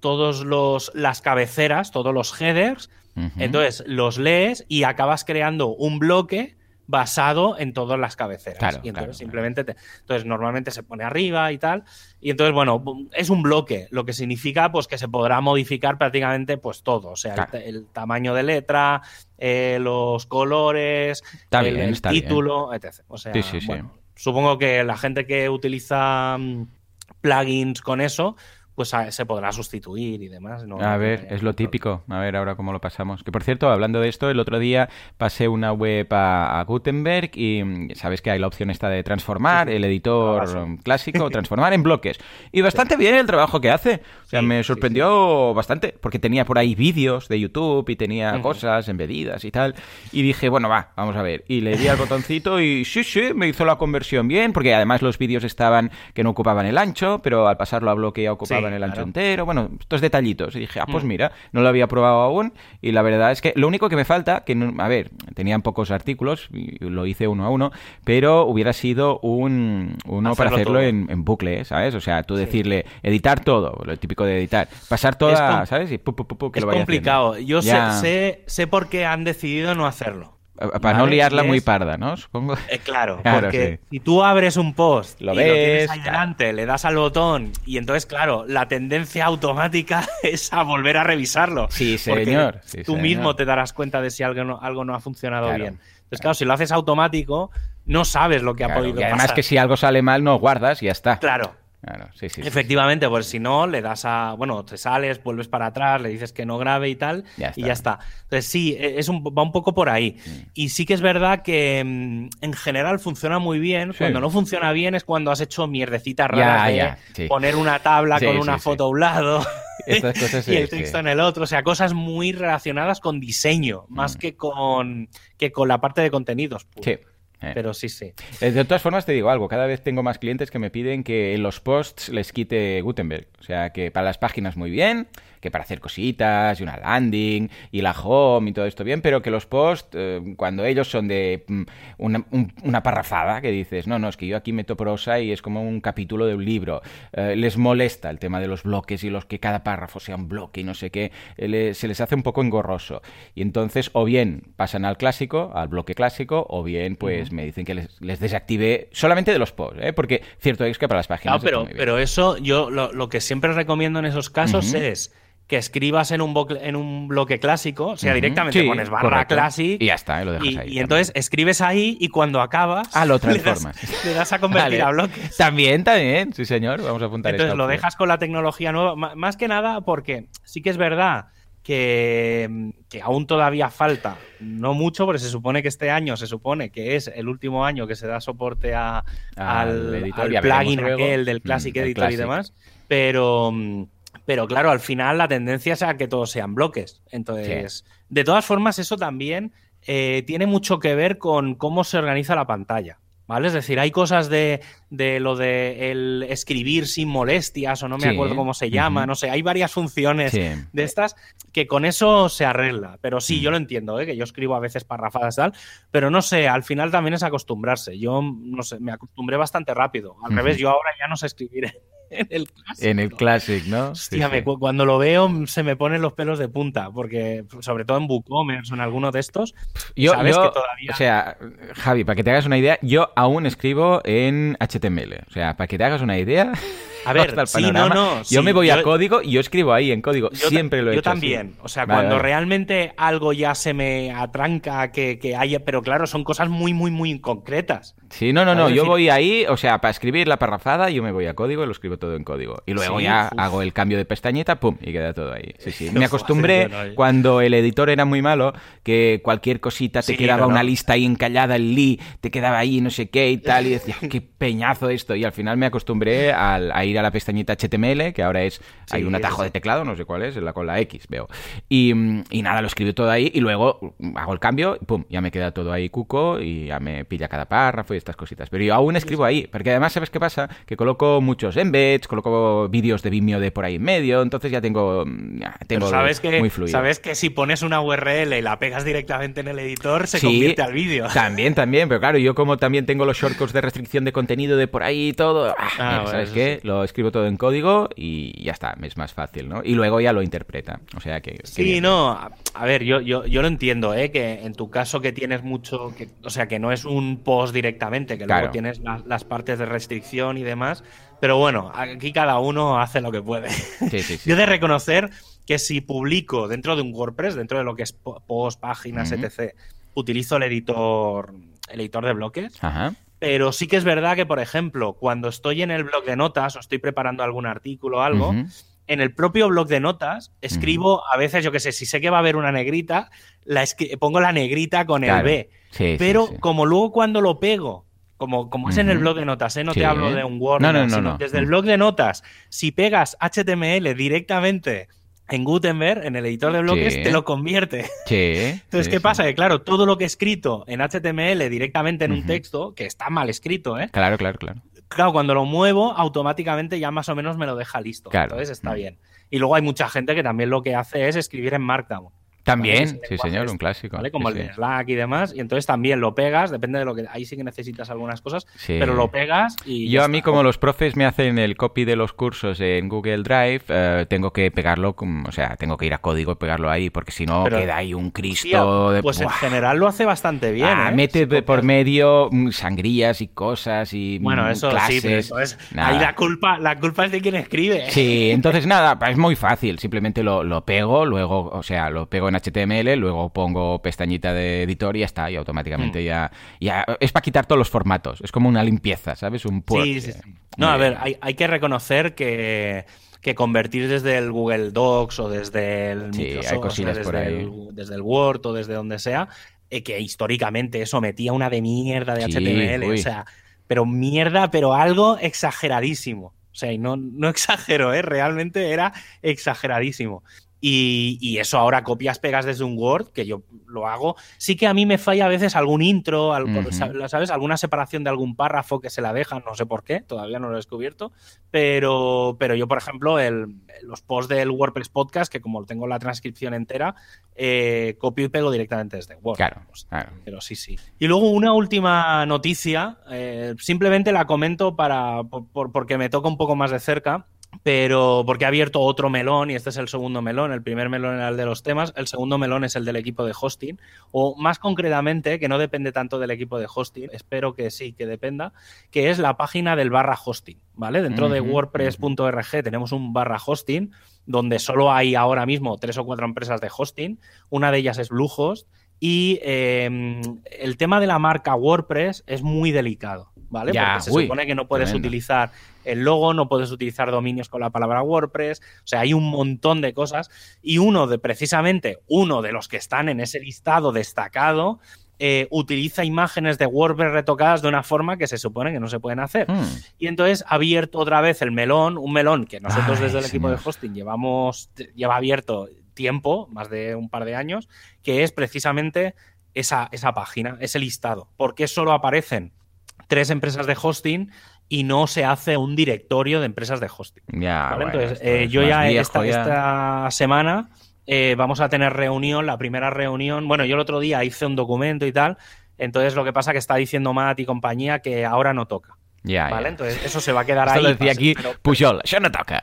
todos los las cabeceras, todos los headers, entonces los lees y acabas creando un bloque basado en todas las cabeceras. y entonces simplemente entonces normalmente se pone arriba y tal. Y entonces, bueno, es un bloque, lo que significa pues que se podrá modificar prácticamente pues todo. O sea, el, tamaño de letra, eh, los colores, el, título, etc. O sea, supongo que la gente que utiliza mm, plugins con eso, pues se podrá sustituir y demás. a ver, es lo típico. A ver ahora cómo lo pasamos. Que por cierto, hablando de esto, el otro día pasé una web a, Gutenberg y mm, sabes que hay la opción esta de transformar el editor clásico, transformar en bloques. Y bastante bien el trabajo que hace. O sea, me sorprendió bastante porque tenía por ahí vídeos de YouTube y tenía cosas embedidas y tal. Y dije, bueno, va, vamos a ver. Y le di al botoncito y sí, sí, me hizo la conversión bien porque además los vídeos estaban que no ocupaban el ancho, pero al pasarlo a bloque ya ocupaban en el ancho entero, bueno, estos detallitos. Y dije, ah, pues mm. mira, no lo había probado aún y la verdad es que lo único que me falta, que a ver, tenían pocos artículos, y lo hice uno a uno, pero hubiera sido un uno para hacerlo en, bucle, ¿sabes? O sea, tú decirle, editar todo, lo típico de editar, pasar toda, ¿sabes? Y que es complicado. Yo sé, sé por qué han decidido no hacerlo. Para no liarla muy parda, ¿no? Supongo. Eh, claro, porque si tú abres un post lo y ves, lo tienes ahí delante, le das al botón y entonces, claro, la tendencia automática es a volver a revisarlo. Sí, señor. tú mismo te darás cuenta de si algo no, algo no ha funcionado bien. Entonces, claro, si lo haces automático, no sabes lo que ha podido y además que si algo sale mal, no guardas y ya está. Claro. Efectivamente, pues si no, le das a. Bueno, te sales, vuelves para atrás, le dices que no grabe y tal, y ya está. Entonces, sí, e, es un, va un poco por ahí. Mm. Y sí que es verdad que mm, en general funciona muy bien. Cuando no funciona bien es cuando has hecho mierdecitas raras de poner una tabla con una foto a un lado. y el texto en el otro, o sea, cosas muy relacionadas con diseño, más mm. que con que con la parte de contenidos. Sí. Eh. Pero sí, sí. Eh, de todas formas, te digo algo. Cada vez tengo más clientes que me piden que en los posts les quite Gutenberg. O sea, que para las páginas muy bien, que para hacer cositas y una landing y la home y todo esto bien, pero que los posts, eh, cuando ellos son de mm, una, parrafada, que dices, no, no, es que yo aquí meto prosa y es como un capítulo de un libro, eh, les molesta el tema de los bloques y los que cada párrafo sea un bloque y no sé qué, eh, se les hace un poco engorroso. Y entonces, o bien pasan al clásico, al bloque clásico, o bien pues me dicen que les, les, desactive solamente de los posts, porque cierto es que para las páginas... pero, pero eso yo lo, que siempre recomiendo en esos casos es que escribas en un, en un bloque clásico, o sea, directamente pones barra classic y ya está, lo dejas y, ahí. Y entonces escribes ahí y cuando acabas ah, lo transformas. Le das, a convertir a bloques. También, también, sí señor, vamos a apuntar Entonces lo dejas con la tecnología nueva, más que nada porque sí que es verdad que, que, aún todavía falta, no mucho, porque se supone que este año se supone que es el último año que se da soporte a, al, plugin aquel del Classic mm, Editor y demás, pero pero claro, al final la tendencia es a que todos sean bloques. Entonces, de todas formas, eso también eh, tiene mucho que ver con cómo se organiza la pantalla. ¿Vale? Es decir, hay cosas de, lo de el escribir sin molestias, o no me acuerdo cómo se llama, no sé, hay varias funciones de estas que con eso se arregla. Pero sí, yo lo entiendo, ¿eh? que yo escribo a veces parrafadas y tal, pero no sé, al final también es acostumbrarse. Yo, no sé, me acostumbré bastante rápido. Al revés, yo ahora ya no sé escribir en el Classic. En el Classic, ¿no? Hostia, cuando lo veo se me ponen los pelos de punta, porque sobre todo en WooCommerce o en alguno de estos, yo, sabes que todavía... O sea, Javi, para que te hagas una idea, yo aún escribo en HTML. O sea, para que te hagas una idea... A ver, sí, no, no, yo sí, me voy yo- a código y yo escribo ahí en código. Yo Siempre lo he yo hecho. así. también. O sea, Vale, cuando vale. realmente algo ya se me atranca, que, que haya. Pero claro, son cosas muy, muy, muy concretas. Sí, no, no, no. Yo voy ahí, o sea, para escribir la parrafada, yo me voy a código y lo escribo todo en código. Y luego Sí, ya uf. hago el cambio de pestañita, pum, y queda todo ahí. Sí, sí. Me acostumbré cuando el editor era muy malo, que cualquier cosita te quedaba una lista ahí encallada, el li, te quedaba ahí no sé qué y tal, y decía, qué peñazo esto. Y al final me acostumbré al- a ir a la pestañita HTML, que ahora es, hay un atajo de teclado, no sé cuál es, la con la X, veo. Y, mm, y nada, lo escribo todo ahí y luego mm, hago el cambio y pum, ya me queda todo ahí cuco y ya me pilla cada párrafo y estas cositas. Pero yo aún escribo ahí, porque además, ¿sabes qué pasa? Que coloco muchos embeds, coloco vídeos de Vimeo de por ahí en medio, entonces ya tengo, mm, ya Pero tengo sabes que, muy fluido. sabes que si pones una URL y la pegas directamente en el editor, se Sí, convierte al vídeo. También, también, pero claro, yo como también tengo los shortcuts de restricción de contenido de por ahí y todo, ah, Ah, mira, bueno, ¿sabes qué? sí. Lo escribo todo en código y ya está, es más fácil, ¿no? Y luego ya lo interpreta, o sea que... Sí, no, a ver, yo, yo, yo lo entiendo, ¿eh? que en tu caso que tienes mucho, que, o sea, que no es un post directamente, que Claro. luego tienes la- las partes de restricción y demás, pero bueno, aquí cada uno hace lo que puede. Sí, sí, sí. Yo he de reconocer que si publico dentro de un WordPress, dentro de lo que es po- post, páginas, etc., utilizo el editor, el editor de bloques, Ajá. Pero sí que es verdad que, por ejemplo, cuando estoy en el blog de notas o estoy preparando algún artículo o algo, en el propio blog de notas escribo a veces, yo qué sé, si sé que va a haber una negrita, la pongo la negrita con el. B. Sí, Pero sí. como luego cuando lo pego, como, como es en el blog de notas, ¿eh? no te hablo de un Word, No, no, no, sino no. desde el blog de notas, si pegas HTML directamente en Gutenberg, en el editor de bloques, Sí. te lo convierte. Sí. Entonces, sí, ¿qué pasa? Que claro, todo lo que he escrito en HTML directamente en un texto, que está mal escrito, ¿eh? Claro, claro, claro. Claro, cuando lo muevo, automáticamente ya más o menos me lo deja listo. Claro. Entonces está Mm. bien. Y luego hay mucha gente que también lo que hace es escribir en Markdown. También, sí señor, un clásico. ¿vale? Como Sí, el de sí. Slack y demás. Y entonces también lo pegas, depende de lo que. Ahí sí que necesitas algunas cosas, Sí. pero lo pegas y. Yo a mí, está. como los profes me hacen el copy de los cursos en Google Drive, eh, tengo que pegarlo, o sea, tengo que ir a código y pegarlo ahí, porque si no Pero, queda ahí un Cristo de... pues en general lo hace bastante bien. Ah, ¿eh? mete de por medio mm, sangrías y cosas y Bueno, mm, eso clases. sí, pero eso es. Ahí la culpa, la culpa es de quien escribe. Sí, entonces nada, es muy fácil. Simplemente lo, lo pego, luego, o sea, lo pego en HTML, luego pongo pestañita de editor y ya está, y Mm. automáticamente ya, ya. Es para quitar todos los formatos. Es como una limpieza, ¿sabes? Un purge. Sí, sí, sí. No, a ver, hay, hay que reconocer que, que convertir desde el Google Docs o desde el Sí, Microsoft, o sea, cosillas desde, el, desde el Word o desde donde sea, eh, que históricamente eso metía una de mierda de Sí, HTML, o sea, pero mierda, pero algo exageradísimo. O sea, y no, no exagero, ¿eh? realmente era exageradísimo. Y, y eso ahora copias, pegas desde un Word, que yo lo hago. Sí que a mí me falla a veces algún intro. ¿sabes? Alguna separación de algún párrafo que se la dejan, no sé por qué, todavía no lo he descubierto. Pero, pero yo, por ejemplo, el- los posts del WordPress Podcast, que como tengo la transcripción entera, eh, copio y pego directamente desde Word. Claro, Pues, claro. pero sí, sí. Y luego una última noticia, eh, simplemente la comento para, por- por- porque me toca un poco más de cerca, pero porque ha abierto otro melón y este es el segundo melón. El primer melón era el de los temas, el segundo melón es el del equipo de hosting, o más concretamente, que no depende tanto del equipo de hosting, espero que sí, que dependa, que es la página del barra hosting, ¿vale? Dentro de wordpress.org tenemos un barra hosting donde solo hay ahora mismo tres o cuatro empresas de hosting, una de ellas es Bluehost, y eh, el tema de la marca WordPress es muy delicado, ¿vale? Ya, Porque se uy, supone que no puedes tremendo. utilizar el logo, no puedes utilizar dominios con la palabra WordPress, o sea, hay un montón de cosas. Y uno de, precisamente, uno de los que están en ese listado destacado, eh, utiliza imágenes de WordPress retocadas de una forma que se supone que no se pueden hacer. Mm, Y entonces ha abierto otra vez el melón, un melón que nosotros Ay, desde el equipo de hosting llevamos, lleva abierto tiempo, más de un par de años, que es precisamente esa, esa página, ese listado. ¿Por qué solo aparecen tres empresas de hosting y no se hace un directorio de empresas de hosting? ya, ¿vale? bueno, Entonces, eh, es yo ya esta, ya. esta semana eh, vamos a tener reunión, la primera reunión. Bueno, yo el otro día hice un documento y tal. Entonces, lo que pasa que está diciendo Matt y compañía que ahora no toca. Ya, ¿Vale? ya. Entonces, eso se va a quedar Esto ahí. lo decía pase- aquí pero- Pujol, això no toca.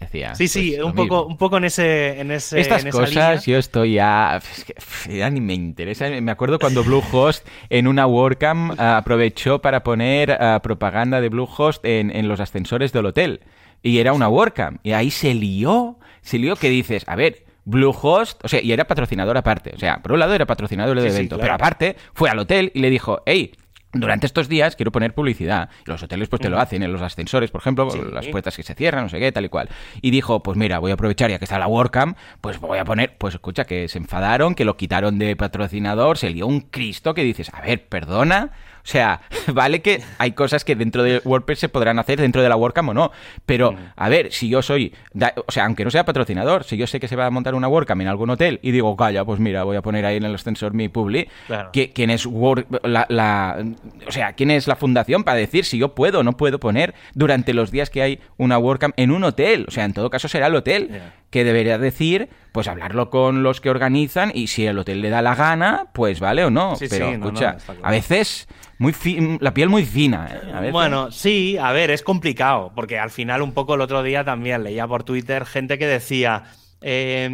Decía. Sí, sí, pues, un, poco, un poco en ese. En ese Estas en cosas yo estoy ya, es que, pff, ya ni me interesa. Me acuerdo cuando Bluehost en una WordCamp ah, aprovechó para poner ah, propaganda de Bluehost en, en los ascensores del hotel. Y era una WordCamp. Y ahí se lió, se lió que dices, a ver, Bluehost, o sea, y era patrocinador aparte. O sea, por un lado era patrocinador del Sí, sí, evento, claro. pero aparte fue al hotel y le dijo, hey, durante estos días quiero poner publicidad. Y los hoteles pues te lo hacen en los ascensores, por ejemplo, Sí. las puertas que se cierran, no sé qué, tal y cual. Y dijo, pues mira, voy a aprovechar ya que está la WordCamp, pues voy a poner, pues escucha, que se enfadaron, que lo quitaron de patrocinador, se lió un Cristo que dices, a ver, perdona. O sea, vale que hay cosas que dentro de WordPress se podrán hacer dentro de la WordCamp o no. Pero, a ver, si yo soy, da- o sea, aunque no sea patrocinador, si yo sé que se va a montar una WordCamp en algún hotel y digo, calla, pues mira, voy a poner ahí en el ascensor mi publi, Claro. ¿quién es Word- la, la- o sea, quién es la fundación para decir si yo puedo o no puedo poner durante los días que hay una WordCamp en un hotel? O sea, en todo caso será el hotel. Que debería decir, pues hablarlo con los que organizan y si el hotel le da la gana, pues vale o no. Sí, Pero sí, no, no, escucha, claro. a veces muy fi- la piel muy fina. ¿eh? A veces- Bueno, sí, a ver, es complicado, porque al final un poco el otro día también leía por Twitter gente que decía eh,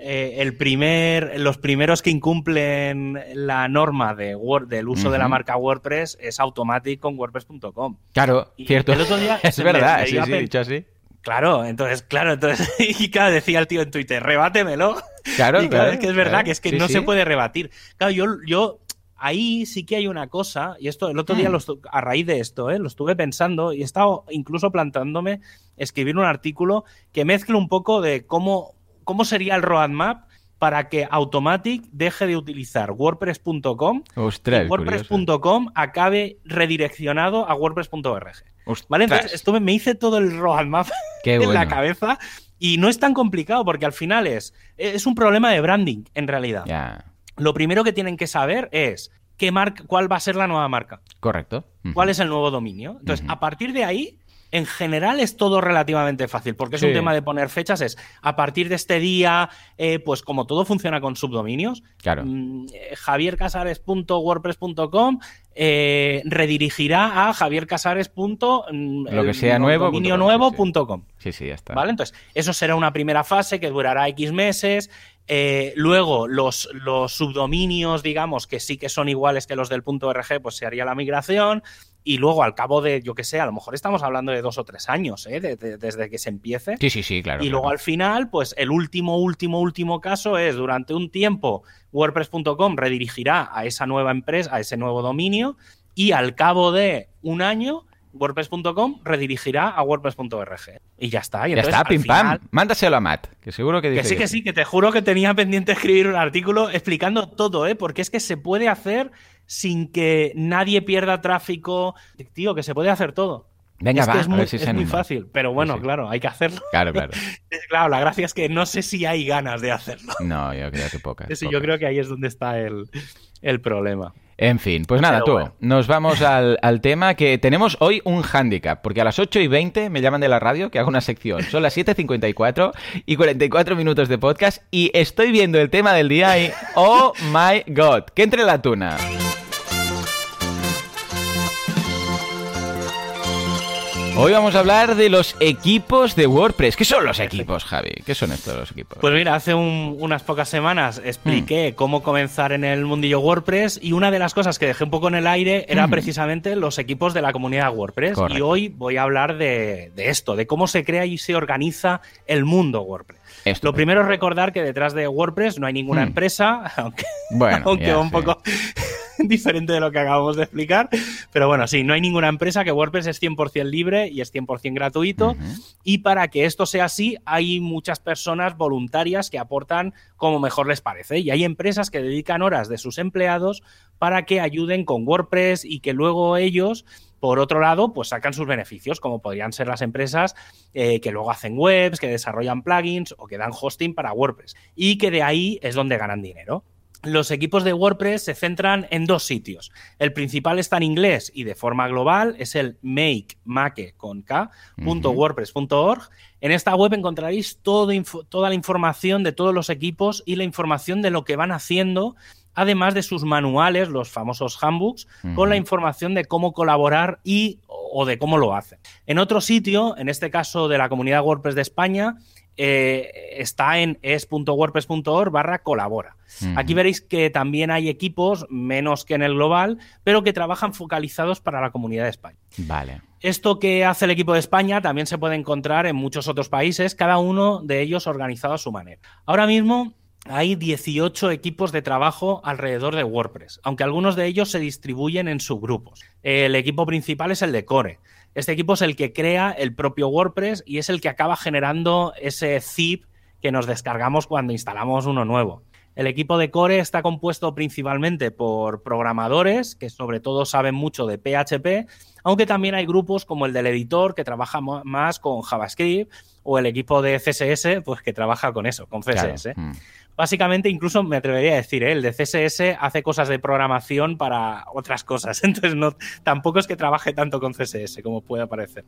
eh, el primer, los primeros que incumplen la norma de Word, del uso de la marca WordPress es Automatic con WordPress.com. claro, y cierto. el otro día es me- verdad, me sí, sí, dicho así. Claro, entonces, claro, entonces, y claro, decía el tío en Twitter, rebátemelo. Claro, Y claro, claro, es que es verdad claro. que es que Sí, no sí. se puede rebatir. Claro, yo, yo ahí sí que hay una cosa, y esto el otro día Mm. lo estu- a raíz de esto, ¿eh? lo estuve pensando y he estado incluso planteándome escribir un artículo que mezcle un poco de cómo, cómo sería el roadmap para que Automatic deje de utilizar WordPress.com y. WordPress.com acabe redireccionado a WordPress.org. Entonces estuve, me hice todo el roadmap en la cabeza y no es tan complicado porque al final es, es un problema de branding en realidad. Lo primero que tienen que saber es qué marca, cuál va a ser la nueva marca, correcto. Cuál es el nuevo dominio. Entonces, a partir de ahí, en general es todo relativamente fácil, porque es un tema de poner fechas, es a partir de este día, eh, pues como todo funciona con subdominios, Claro. mm, eh, javiercasares.wordpress.com eh, redirigirá a javiercasares. mm, Lo que el sea nuevo, dominio punto com, nuevo sí, sí. punto com. Sí, sí, ya está. ¿Vale? Entonces, eso será una primera fase que durará X meses. Eh, luego, los, los subdominios, digamos, que sí que son iguales que los del punto .rg, pues se haría la migración. Y luego, al cabo de, yo qué sé, a lo mejor estamos hablando de dos o tres años, ¿eh? de- de- desde que se empiece. Sí, sí, sí, claro. y luego claro. al final, pues el último, último, último caso es durante un tiempo WordPress.com redirigirá a esa nueva empresa, a ese nuevo dominio, y al cabo de un año WordPress.com redirigirá a WordPress.org. Y ya está. Y Ya está, pim final- pam. Mándaselo a Matt, que seguro que dice Que sí, que sí, que te juro que tenía pendiente escribir un artículo explicando todo, ¿eh? Porque es que se puede hacer sin que nadie pierda tráfico. Tío, que se puede hacer todo. Venga, es que va, es a muy, si es muy fácil. Pero bueno, Sí, sí. claro, hay que hacerlo. Claro, claro. Claro, la gracia es que no sé si hay ganas de hacerlo. No, yo creo que pocas. Sí, yo pocas. creo que ahí es donde está el, el problema. En fin, pues nada, tú, bueno. nos vamos al, al tema que tenemos hoy un hándicap, porque a las 8 y 20 me llaman de la radio que hago una sección. Son las 7.54 y 44 minutos de podcast y estoy viendo el tema del día y ¡Oh my God! ¡Que entre la tuna! Hoy vamos a hablar de los equipos de WordPress. ¿Qué son los equipos, Javi? ¿Qué son estos los equipos? Pues mira, hace un- unas pocas semanas Mm. expliqué cómo comenzar en el mundillo WordPress y una de las cosas que dejé un poco en el aire era Mm. precisamente los equipos de la comunidad WordPress. Correcto. Y hoy voy a hablar de, de esto, de cómo se crea y se organiza el mundo WordPress. Esto. Lo primero es recordar que detrás de WordPress no hay ninguna Mm. empresa, aunque, Bueno, aunque un poco diferente de lo que acabamos de explicar. Pero bueno, sí, no hay ninguna empresa que WordPress es 100% libre y es 100% gratuito. Y para que esto sea así, hay muchas personas voluntarias que aportan como mejor les parece. Y hay empresas que dedican horas de sus empleados para que ayuden con WordPress y que luego ellos, por otro lado, pues sacan sus beneficios, como podrían ser las empresas eh, que luego hacen webs, que desarrollan plugins o que dan hosting para WordPress. Y que de ahí es donde ganan dinero. Los equipos de WordPress se centran en dos sitios. El principal está en inglés y de forma global es el make, make con K, punto Ujú. wordpress.org. En esta web encontraréis todo toda la información de todos los equipos y la información de lo que van haciendo además de sus manuales, los famosos handbooks, con la información de cómo colaborar y o de cómo lo hacen. En otro sitio, en este caso de la comunidad WordPress de España, eh, está en es.wordpress.org barra colabora. Aquí veréis que también hay equipos, menos que en el global, pero que trabajan focalizados para la comunidad de España. Vale. Esto que hace el equipo de España también se puede encontrar en muchos otros países, cada uno de ellos organizado a su manera. Ahora mismo hay 18 equipos de trabajo alrededor de WordPress, aunque algunos de ellos se distribuyen en subgrupos. El equipo principal es el de Core. Este equipo es el que crea el propio WordPress y es el que acaba generando ese zip que nos descargamos cuando instalamos uno nuevo. El equipo de Core está compuesto principalmente por programadores que sobre todo saben mucho de PHP, aunque también hay grupos como el del editor que trabaja más con JavaScript o el equipo de CSS pues que trabaja con eso, con CSS. Básicamente, incluso me atrevería a decir, ¿eh? el de CSS hace cosas de programación para otras cosas. Entonces, no, tampoco es que trabaje tanto con CSS como puede parecer.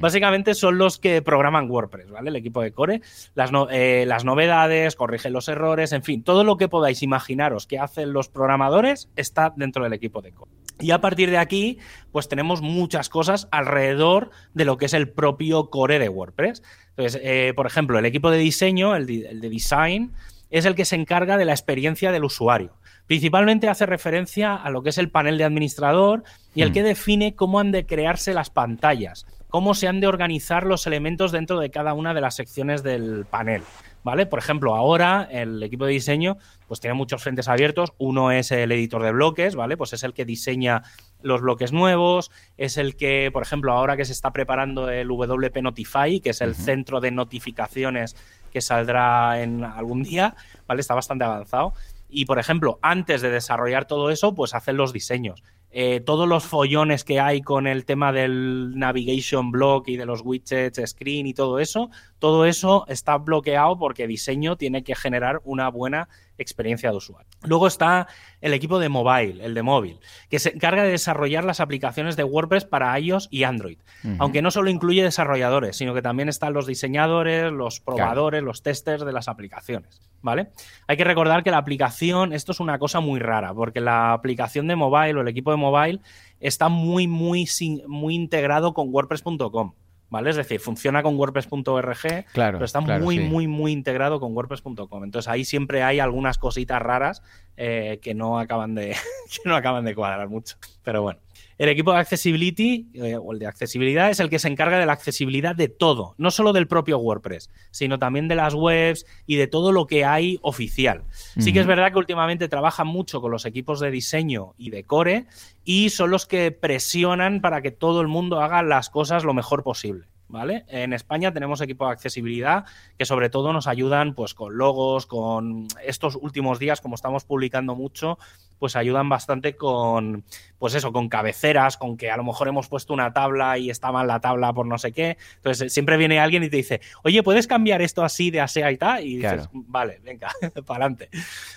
Básicamente son los que programan WordPress, ¿vale? El equipo de Core, las, eh, las novedades, corrigen los errores, en fin, todo lo que podáis imaginaros que hacen los programadores está dentro del equipo de Core. Y a partir de aquí, pues tenemos muchas cosas alrededor de lo que es el propio core de WordPress. Entonces, eh, por ejemplo, el equipo de diseño, el de design, es el que se encarga de la experiencia del usuario. Principalmente hace referencia a lo que es el panel de administrador y el hmm. que define cómo han de crearse las pantallas, cómo se han de organizar los elementos dentro de cada una de las secciones del panel. ¿Vale? Por ejemplo, ahora el equipo de diseño pues tiene muchos frentes abiertos. Uno es el editor de bloques, ¿vale? Pues es el que diseña los bloques nuevos, es el que, por ejemplo, ahora que se está preparando el WP Notify, que es el centro de notificaciones que saldrá en algún día, ¿vale? Está bastante avanzado. Y, por ejemplo, antes de desarrollar todo eso, pues hacen los diseños. Eh, todos los follones que hay con el tema del navigation block y de los widgets, screen y todo eso, todo eso está bloqueado porque diseño tiene que generar una buena experiencia de usuario. Luego está el equipo de mobile, el de móvil, que se encarga de desarrollar las aplicaciones de WordPress para iOS y Android. Aunque no solo incluye desarrolladores, sino que también están los diseñadores, los probadores, los testers de las aplicaciones. ¿Vale? Hay que recordar que la aplicación, esto es una cosa muy rara, porque la aplicación de mobile o el equipo de mobile está muy, muy, muy integrado con WordPress.com. ¿vale? Es decir, funciona con WordPress.org, pero está muy, muy, muy integrado con WordPress.com. Entonces ahí siempre hay algunas cositas raras eh, que, no acaban de, que no acaban de cuadrar mucho. Pero bueno. El equipo de Accessibility eh, o el de accesibilidad es el que se encarga de la accesibilidad de todo, no solo del propio WordPress, sino también de las webs y de todo lo que hay oficial. Sí que es verdad que últimamente trabajan mucho con los equipos de diseño y de core y son los que presionan para que todo el mundo haga las cosas lo mejor posible. ¿vale? En España tenemos equipo de accesibilidad que sobre todo nos ayudan pues con logos, con estos últimos días como estamos publicando mucho, pues ayudan bastante con, pues eso, con cabeceras, con que a lo mejor hemos puesto una tabla y está mal la tabla por no sé qué. Entonces siempre viene alguien y te dice, oye, ¿puedes cambiar esto así de ASEA y tal? Y dices, vale, venga, para adelante.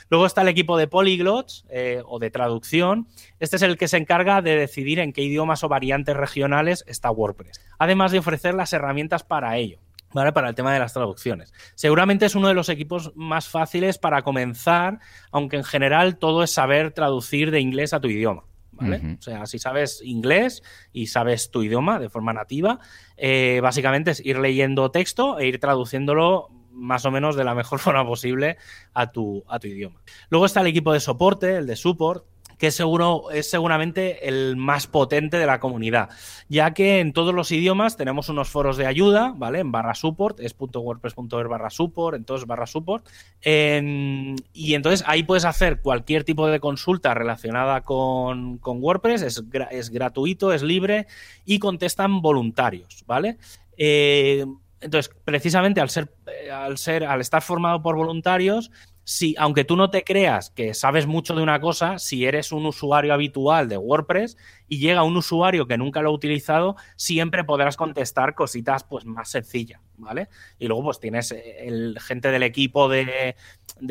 Luego está el equipo de polyglots eh, o de traducción. Este es el que se encarga de decidir en qué idiomas o variantes regionales está WordPress, además de ofrecer las herramientas para ello. ¿Vale? Para el tema de las traducciones. Seguramente es uno de los equipos más fáciles para comenzar, aunque en general todo es saber traducir de inglés a tu idioma. ¿Vale? O sea, si sabes inglés y sabes tu idioma de forma nativa, eh, básicamente es ir leyendo texto e ir traduciéndolo más o menos de la mejor forma posible a tu, a tu idioma. Luego está el equipo de soporte, el de support, que seguro, es seguramente el más potente de la comunidad, ya que en todos los idiomas tenemos unos foros de ayuda, ¿vale? En barra support, es .wordpress.org barra support, entonces barra support, y entonces ahí puedes hacer cualquier tipo de consulta relacionada con, WordPress, es, es, gratuito, es libre y contestan voluntarios, ¿vale? Eh, entonces, precisamente al ser, eh, al ser, al estar formado por voluntarios, si, aunque tú no te creas que sabes mucho de una cosa, si eres un usuario habitual de WordPress y llega un usuario que nunca lo ha utilizado, siempre podrás contestar cositas pues más sencillas, ¿vale? Y luego pues tienes eh, el gente del equipo de,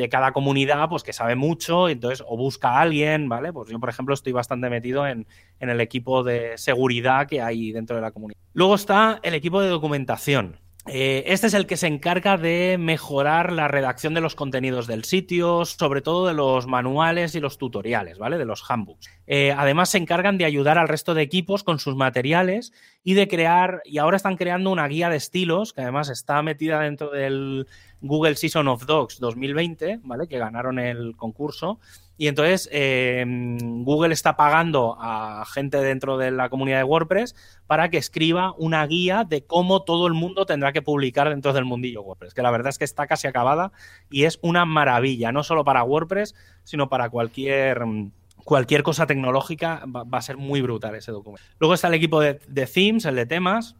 cada comunidad pues que sabe mucho, entonces o busca a alguien, ¿vale? Pues yo, por ejemplo, estoy bastante metido en, en el equipo de seguridad que hay dentro de la comunidad. Luego está el equipo de documentación. Eh, este es el que se encarga de mejorar la redacción de los contenidos del sitio, sobre todo de los manuales y los tutoriales, ¿vale? De los handbooks. Eh, además, se encargan de ayudar al resto de equipos con sus materiales y de crear, y ahora están creando una guía de estilos, que además está metida dentro del Google Season of Dogs 2020, ¿vale? Que ganaron el concurso. Y entonces eh, Google está pagando a gente dentro de la comunidad de WordPress para que escriba una guía de cómo todo el mundo tendrá que publicar dentro del mundillo WordPress, que la verdad es que está casi acabada y es una maravilla, no solo para WordPress, sino para cualquier cualquier cosa tecnológica va, a ser muy brutal ese documento. Luego está el equipo de, de, themes, el de temas,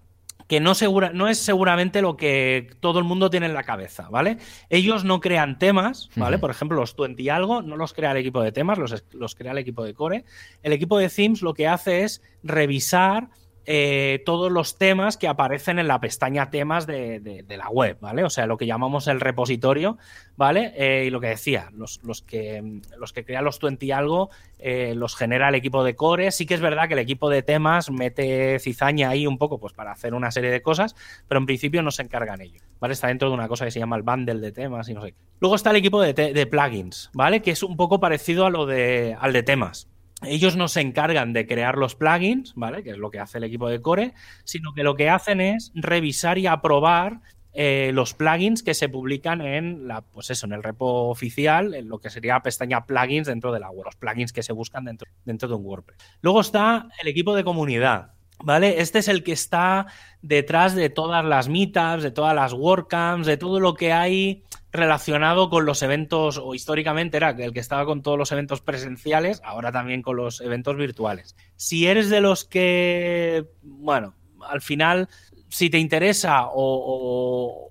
que no, segura, no es seguramente lo que todo el mundo tiene en la cabeza, ¿vale? Ellos no crean temas, ¿vale? Por ejemplo, los 20 y algo no los crea el equipo de temas, los, los crea el equipo de core. El equipo de themes lo que hace es revisar eh, todos los temas que aparecen en la pestaña temas de, la web, ¿vale? O sea, lo que llamamos el repositorio, ¿vale? Eh, y lo que decía, los, que, los que crean los 20 y algo eh, los genera el equipo de core. Sí que es verdad que el equipo de temas mete cizaña ahí un poco pues para hacer una serie de cosas, pero en principio no se encargan ellos, ¿vale? Está dentro de una cosa que se llama el bundle de temas y no sé qué. Luego está el equipo de, de plugins, ¿vale? Que es un poco parecido a lo de, al de temas ellos no se encargan de crear los plugins, ¿vale? Que es lo que hace el equipo de Core, sino que lo que hacen es revisar y aprobar eh, los plugins que se publican en la, pues eso, en el repo oficial, en lo que sería pestaña plugins dentro de la web, los plugins que se buscan dentro, dentro de un WordPress. Luego está el equipo de comunidad. ¿Vale? Este es el que está detrás de todas las meetups, de todas las WordCamps, de todo lo que hay relacionado con los eventos, o históricamente era el que estaba con todos los eventos presenciales, ahora también con los eventos virtuales. Si eres de los que, bueno, al final, si te interesa o,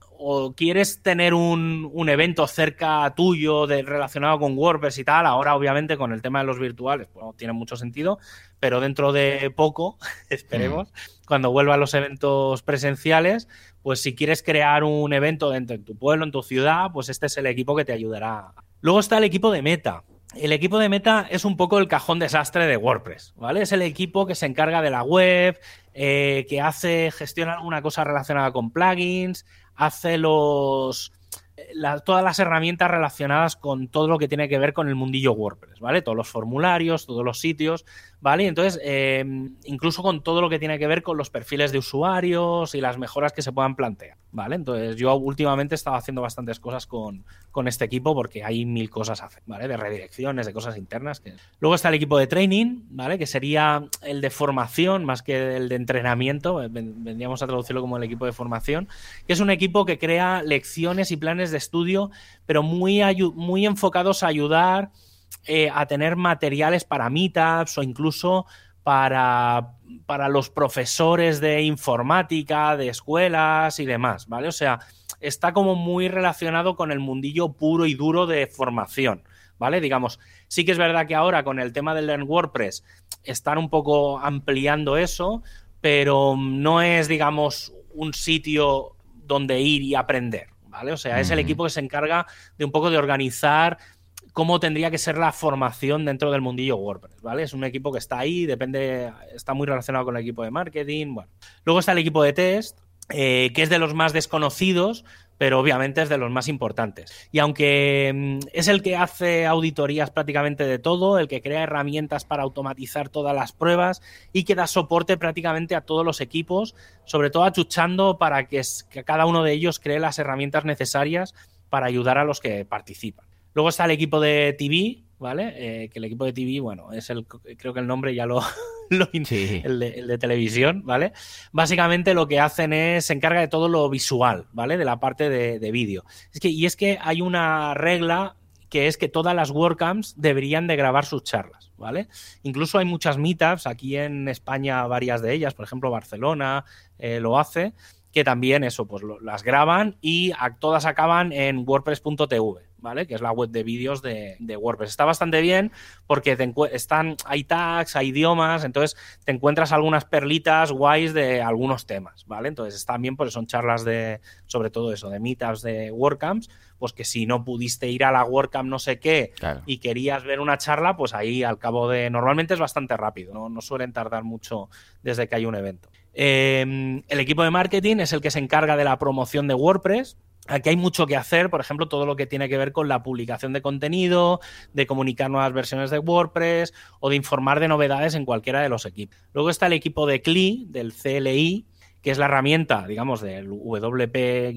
quieres tener un, evento cerca tuyo de, relacionado con WordPress y tal, ahora obviamente con el tema de los virtuales, pues no tiene mucho sentido, pero dentro de poco, esperemos, mm. cuando vuelvan los eventos presenciales, pues si quieres crear un evento dentro de tu pueblo, en tu ciudad, pues este es el equipo que te ayudará. Luego está el equipo de Meta. El equipo de Meta es un poco el cajón desastre de WordPress, ¿vale? Es el equipo que se encarga de la web, eh, que hace, gestiona alguna cosa relacionada con plugins, hace los todas las herramientas relacionadas con todo lo que tiene que ver con el mundillo WordPress, ¿vale? Todos los formularios, todos los sitios, ¿vale? Entonces, eh, incluso con todo lo que tiene que ver con los perfiles de usuarios y las mejoras que se puedan plantear, ¿vale? Entonces, yo últimamente he estado haciendo bastantes cosas con, con este equipo porque hay mil cosas a hacer, ¿vale? De redirecciones, de cosas internas. Luego está el equipo de training, ¿vale? Que sería el de formación más que el de entrenamiento, vendríamos a traducirlo como el equipo de formación, que es un equipo que crea lecciones y planes de estudio, pero muy, muy enfocados a ayudar eh, a tener materiales para meetups o incluso para, para los profesores de informática, de escuelas y demás, ¿vale? O sea, está como muy relacionado con el mundillo puro y duro de formación, ¿vale? Digamos, sí que es verdad que ahora con el tema del Learn WordPress están un poco ampliando eso, pero no es, digamos, un sitio donde ir y aprender, ¿vale? O sea, es el equipo que se encarga de un poco de organizar cómo tendría que ser la formación dentro del mundillo WordPress, ¿vale? Es un equipo que está ahí, depende, está muy relacionado con el equipo de marketing, bueno. Luego está el equipo de test, eh, que es de los más desconocidos, pero obviamente es de los más importantes. Y aunque mm, es el que hace auditorías prácticamente de todo, el que crea herramientas para automatizar todas las pruebas y que da soporte prácticamente a todos los equipos, sobre todo achuchando para que cada uno de ellos cree las herramientas necesarias para ayudar a los que participan. Luego está el equipo de TV, ¿vale? Eh, que el equipo de TV, bueno, es el, creo que el nombre ya lo, lo el, de, televisión, ¿vale? Básicamente lo que hacen es, se encarga de todo lo visual, ¿vale? De la parte de, vídeo. Es que, y es que hay una regla que es que todas las WordCamps deberían de grabar sus charlas, ¿vale? Incluso hay muchas meetups, aquí en España varias de ellas, por ejemplo Barcelona eh, lo hace, que también eso, pues las graban y todas acaban en wordpress.tv, ¿vale? Que es la web de vídeos de, WordPress. Está bastante bien porque están, hay tags, hay idiomas, entonces te encuentras algunas perlitas guays de algunos temas, ¿vale? Entonces están bien porque son charlas de, sobre todo eso, de meetups, de WordCamps, pues que si no pudiste ir a la WordCamp no sé qué y querías ver una charla, pues ahí al cabo de... Normalmente es bastante rápido, no, no suelen tardar mucho desde que hay un evento. Em, el equipo de marketing es el que se encarga de la promoción de WordPress. Aquí hay mucho que hacer, por ejemplo, todo lo que tiene que ver con la publicación de contenido, de comunicar nuevas versiones de WordPress o de informar de novedades en cualquiera de los equipos. Luego está el equipo de CLI, del CLI, que es la herramienta, digamos, del WP-CLI,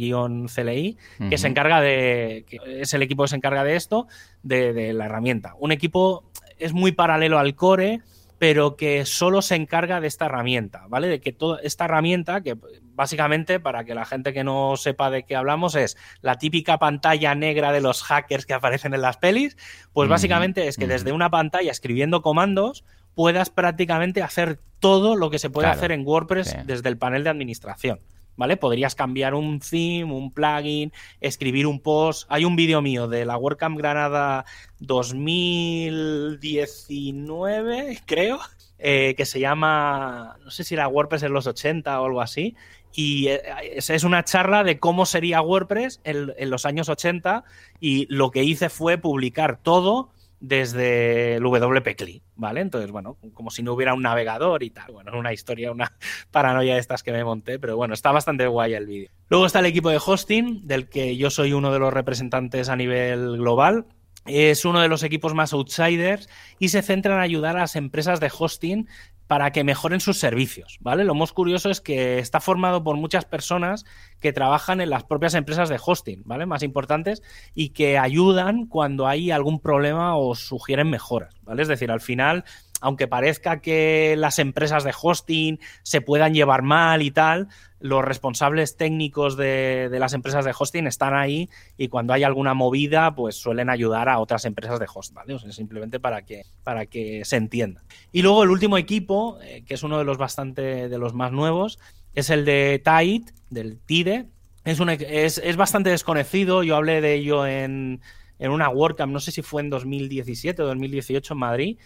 que se encarga de, que es el equipo que se encarga de esto, de, de la herramienta. Un equipo es muy paralelo al core, pero que solo se encarga de esta herramienta, ¿vale? De que toda esta herramienta, que básicamente, para que la gente que no sepa de qué hablamos, es la típica pantalla negra de los hackers que aparecen en las pelis, pues básicamente es que desde una pantalla escribiendo comandos puedas prácticamente hacer todo lo que se puede hacer en WordPress desde el panel de administración. ¿Vale? Podrías cambiar un theme, un plugin, escribir un post. Hay un vídeo mío de la WordCamp Granada 2019, creo, eh, que se llama, no sé si era WordPress en los 80 o algo así. Y eh, es una charla de cómo sería WordPress en, en los años 80 y lo que hice fue publicar todo desde el WP ¿vale? Entonces, bueno, como si no hubiera un navegador y tal. Bueno, una historia, una paranoia de estas que me monté, pero bueno, está bastante guay el vídeo. Luego está el equipo de hosting, del que yo soy uno de los representantes a nivel global. Es uno de los equipos más outsiders y se centra en ayudar a las empresas de hosting para que mejoren sus servicios, ¿vale? Lo más curioso es que está formado por muchas personas que trabajan en las propias empresas de hosting, ¿vale? Más importantes y que ayudan cuando hay algún problema o sugieren mejoras, ¿vale? Es decir, al final aunque parezca que las empresas de hosting se puedan llevar mal y tal, los responsables técnicos de, las empresas de hosting están ahí y cuando hay alguna movida, pues suelen ayudar a otras empresas de hosting, ¿vale? Simplemente para que, para que se entienda. Y luego el último equipo, eh, que es uno de los bastante, de los más nuevos, es el de Tide, del TIDE. Es, un, es, es bastante desconocido, yo hablé de ello en, en una WordCamp, no sé si fue en 2017 o 2018 en Madrid,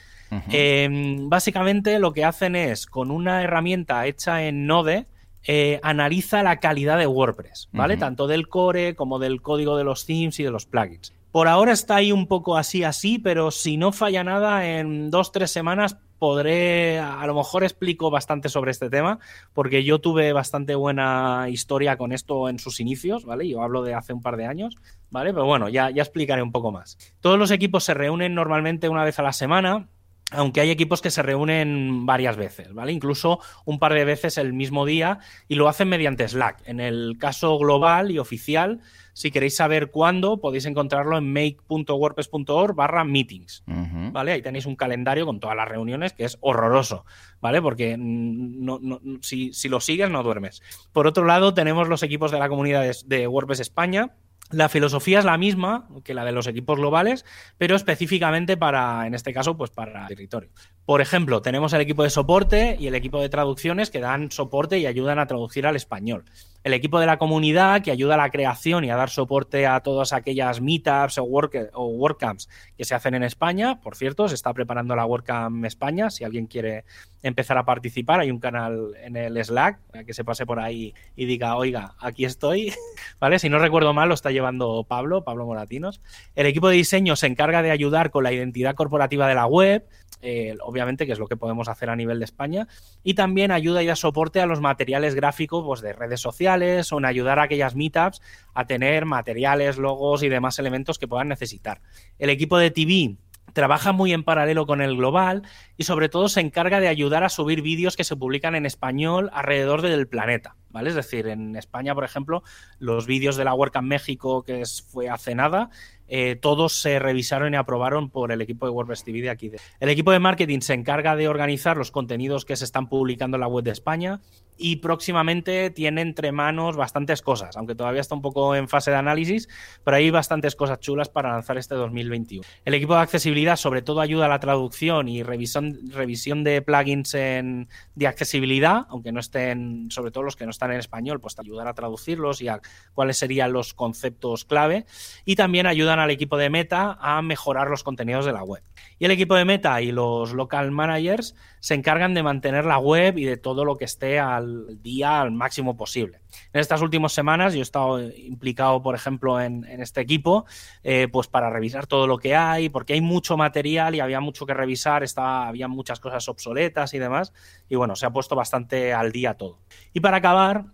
Em, básicamente lo que hacen es, con una herramienta hecha en Node, eh, analiza la calidad de WordPress, ¿vale? Tanto del core como del código de los themes y de los plugins. Por ahora está ahí un poco así, así, pero si no falla nada, en dos, tres semanas podré, a lo mejor explico bastante sobre este tema, porque yo tuve bastante buena historia con esto en sus inicios, ¿vale? Yo hablo de hace un par de años, ¿vale? Pero bueno, ya, ya explicaré un poco más. Todos los equipos se reúnen normalmente una vez a la semana, aunque hay equipos que se reúnen varias veces, ¿vale? Incluso un par de veces el mismo día y lo hacen mediante Slack. En el caso global y oficial, si queréis saber cuándo, podéis encontrarlo en make.wordpress.org barra meetings, ¿vale? Ahí tenéis un calendario con todas las reuniones que es horroroso, ¿vale? Porque no, si, lo sigues no duermes. Por otro lado, tenemos los equipos de la comunidad de WordPress España, la filosofía es la misma que la de los equipos globales, pero específicamente para, en este caso, pues para territorio. Por ejemplo, tenemos el equipo de soporte y el equipo de traducciones que dan soporte y ayudan a traducir al español el equipo de la comunidad que ayuda a la creación y a dar soporte a todas aquellas meetups o, work, o WordCamps que se hacen en España. Por cierto, se está preparando la WordCamp España. Si alguien quiere empezar a participar, hay un canal en el Slack que se pase por ahí y diga, oiga, aquí estoy. ¿Vale? Si no recuerdo mal, lo está llevando Pablo, Pablo Moratinos. El equipo de diseño se encarga de ayudar con la identidad corporativa de la web, eh, obviamente, que es lo que podemos hacer a nivel de España, y también ayuda y da soporte a los materiales gráficos pues, de redes sociales o en ayudar a aquellas meetups a tener materiales, logos y demás elementos que puedan necesitar. El equipo de TV trabaja muy en paralelo con el global y sobre todo se encarga de ayudar a subir vídeos que se publican en español alrededor del planeta, ¿vale? Es decir, en España, por ejemplo, los vídeos de la WordCamp México que fue hace nada, eh, todos se revisaron y aprobaron por el equipo de WordPress TV de aquí. El equipo de marketing se encarga de organizar los contenidos que se están publicando en la web de España y próximamente tiene entre manos bastantes cosas, aunque todavía está un poco en fase de análisis, pero hay bastantes cosas chulas para lanzar este 2021. El equipo de accesibilidad sobre todo ayuda a la traducción y revisión, revisión de plugins de accesibilidad, aunque no estén, sobre todo los que no están en español, pues ayudar a traducirlos y a cuáles serían los conceptos clave. Y también ayudan al equipo de Meta a mejorar los contenidos de la web. Y el equipo de Meta y los local managers se encargan de mantener la web y de todo lo que esté al día al máximo posible. En estas últimas semanas yo he estado implicado, por ejemplo, en, este equipo, eh, pues para revisar todo lo que hay, porque hay mucho material y había mucho que revisar, estaba, había muchas cosas obsoletas y demás, y bueno, se ha puesto bastante al día todo. Y para acabar,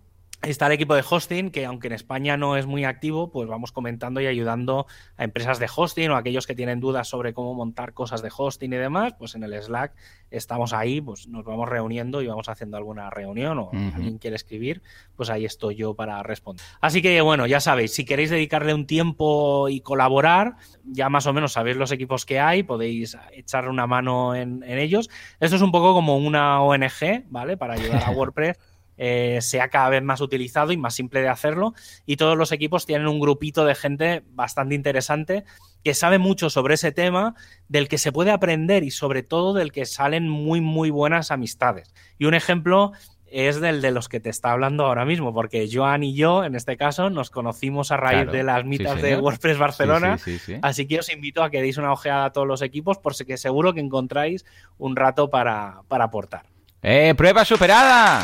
Está el equipo de hosting, que aunque en España no es muy activo, pues vamos comentando y ayudando a empresas de hosting o a aquellos que tienen dudas sobre cómo montar cosas de hosting y demás, pues en el Slack estamos ahí, pues nos vamos reuniendo y vamos haciendo alguna reunión o alguien quiere escribir, pues ahí estoy yo para responder. Así que bueno, ya sabéis, si queréis dedicarle un tiempo y colaborar, ya más o menos sabéis los equipos que hay, podéis echarle una mano en, en ellos. Esto es un poco como una ONG, ¿vale? Para ayudar a WordPress eh, sea cada vez más utilizado y más simple de hacerlo. Y todos los equipos tienen un grupito de gente bastante interesante que sabe mucho sobre ese tema, del que se puede aprender y sobre todo del que salen muy, muy buenas amistades. Y un ejemplo es del de los que te está hablando ahora mismo, porque Joan y yo, en este caso, nos conocimos a raíz de las mitas de WordPress Barcelona. así que os invito a que deis una ojeada a todos los equipos, porque seguro que encontráis un rato para, para aportar. ¡Eh, prueba superada!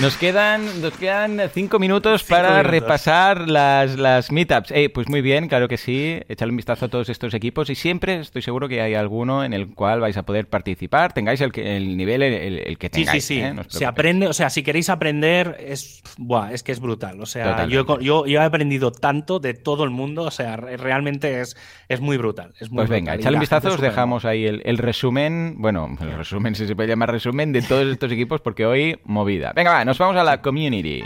Nos quedan, nos quedan cinco minutos para repasar las, las meetups. Eh, pues muy bien, claro que sí. Echadle un vistazo a todos estos equipos y siempre estoy seguro que hay alguno en el cual vais a poder participar. Tengáis el, el nivel el, que tengáis. Sí, sí, sí. ¿eh? Se aprende, o sea, si queréis aprender, es, buah, es que es brutal. O sea, yo, yo, he aprendido tanto de todo el mundo. O sea, realmente es, es muy brutal. Es muy pues venga, echadle un vistazo. Os dejamos ahí el, resumen. Bueno, el resumen, si se puede llamar resumen, de todos estos equipos, porque hoy movida. Venga, va, nos vamos a la community.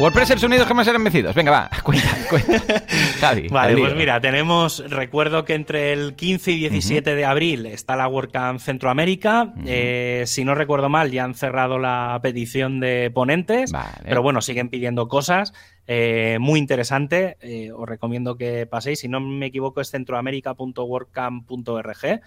WordPressers Unidos jamás eran vencidos. Venga, va, cuenta, cuenta. Javi, vale, pues mira, tenemos, recuerdo que entre el 15 y 17 de abril está la WordCamp Centroamérica. Eh, si no recuerdo mal, ya han cerrado la petición de ponentes, pero bueno, siguen pidiendo cosas. Eh, muy interesante, eh, os recomiendo que paséis. Si no me equivoco, es centroamerica.wordcamp.org.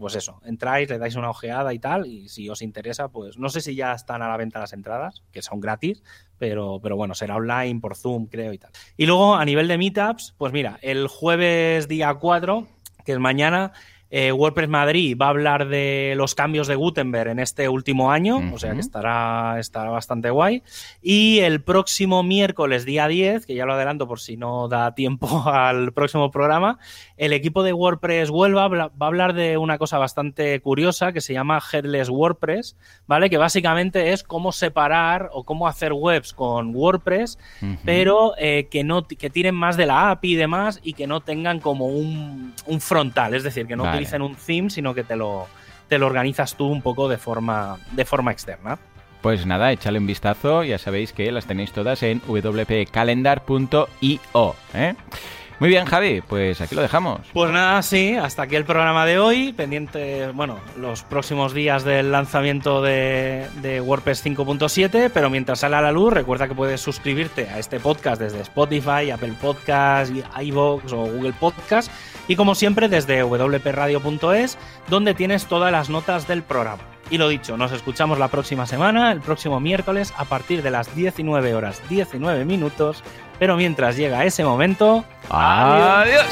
Pues eso, entráis, le dais una ojeada y tal. Y si os interesa, pues no sé si ya están a la venta las entradas, que son gratis, pero, pero bueno, será online por Zoom, creo y tal. Y luego, a nivel de meetups, pues mira, el jueves día 4, que es mañana. Eh, WordPress Madrid va a hablar de los cambios de Gutenberg en este último año, o sea que estará, estará bastante guay. Y el próximo miércoles, día 10, que ya lo adelanto por si no da tiempo al próximo programa, el equipo de WordPress Huelva va a hablar de una cosa bastante curiosa que se llama Headless WordPress, ¿vale? Que básicamente es cómo separar o cómo hacer webs con WordPress, pero eh, que no que tiren más de la API y demás y que no tengan como un, frontal, es decir, que no utilicen un theme, sino que te lo, te lo organizas tú un poco de forma, de forma externa. Pues nada, échale un vistazo, ya sabéis que las tenéis todas en wpcalendar.io. ¿eh? Muy bien, Javi, pues aquí lo dejamos. Pues nada, sí, hasta aquí el programa de hoy. Pendiente, bueno, los próximos días del lanzamiento de, WordPress 5.7, pero mientras sale a la luz, recuerda que puedes suscribirte a este podcast desde Spotify, Apple Podcasts, iVoox o Google Podcasts. Y como siempre, desde wpradio.es, donde tienes todas las notas del programa. Y lo dicho, nos escuchamos la próxima semana, el próximo miércoles, a partir de las 19 horas 19 minutos pero mientras llega ese momento... ¡Adiós!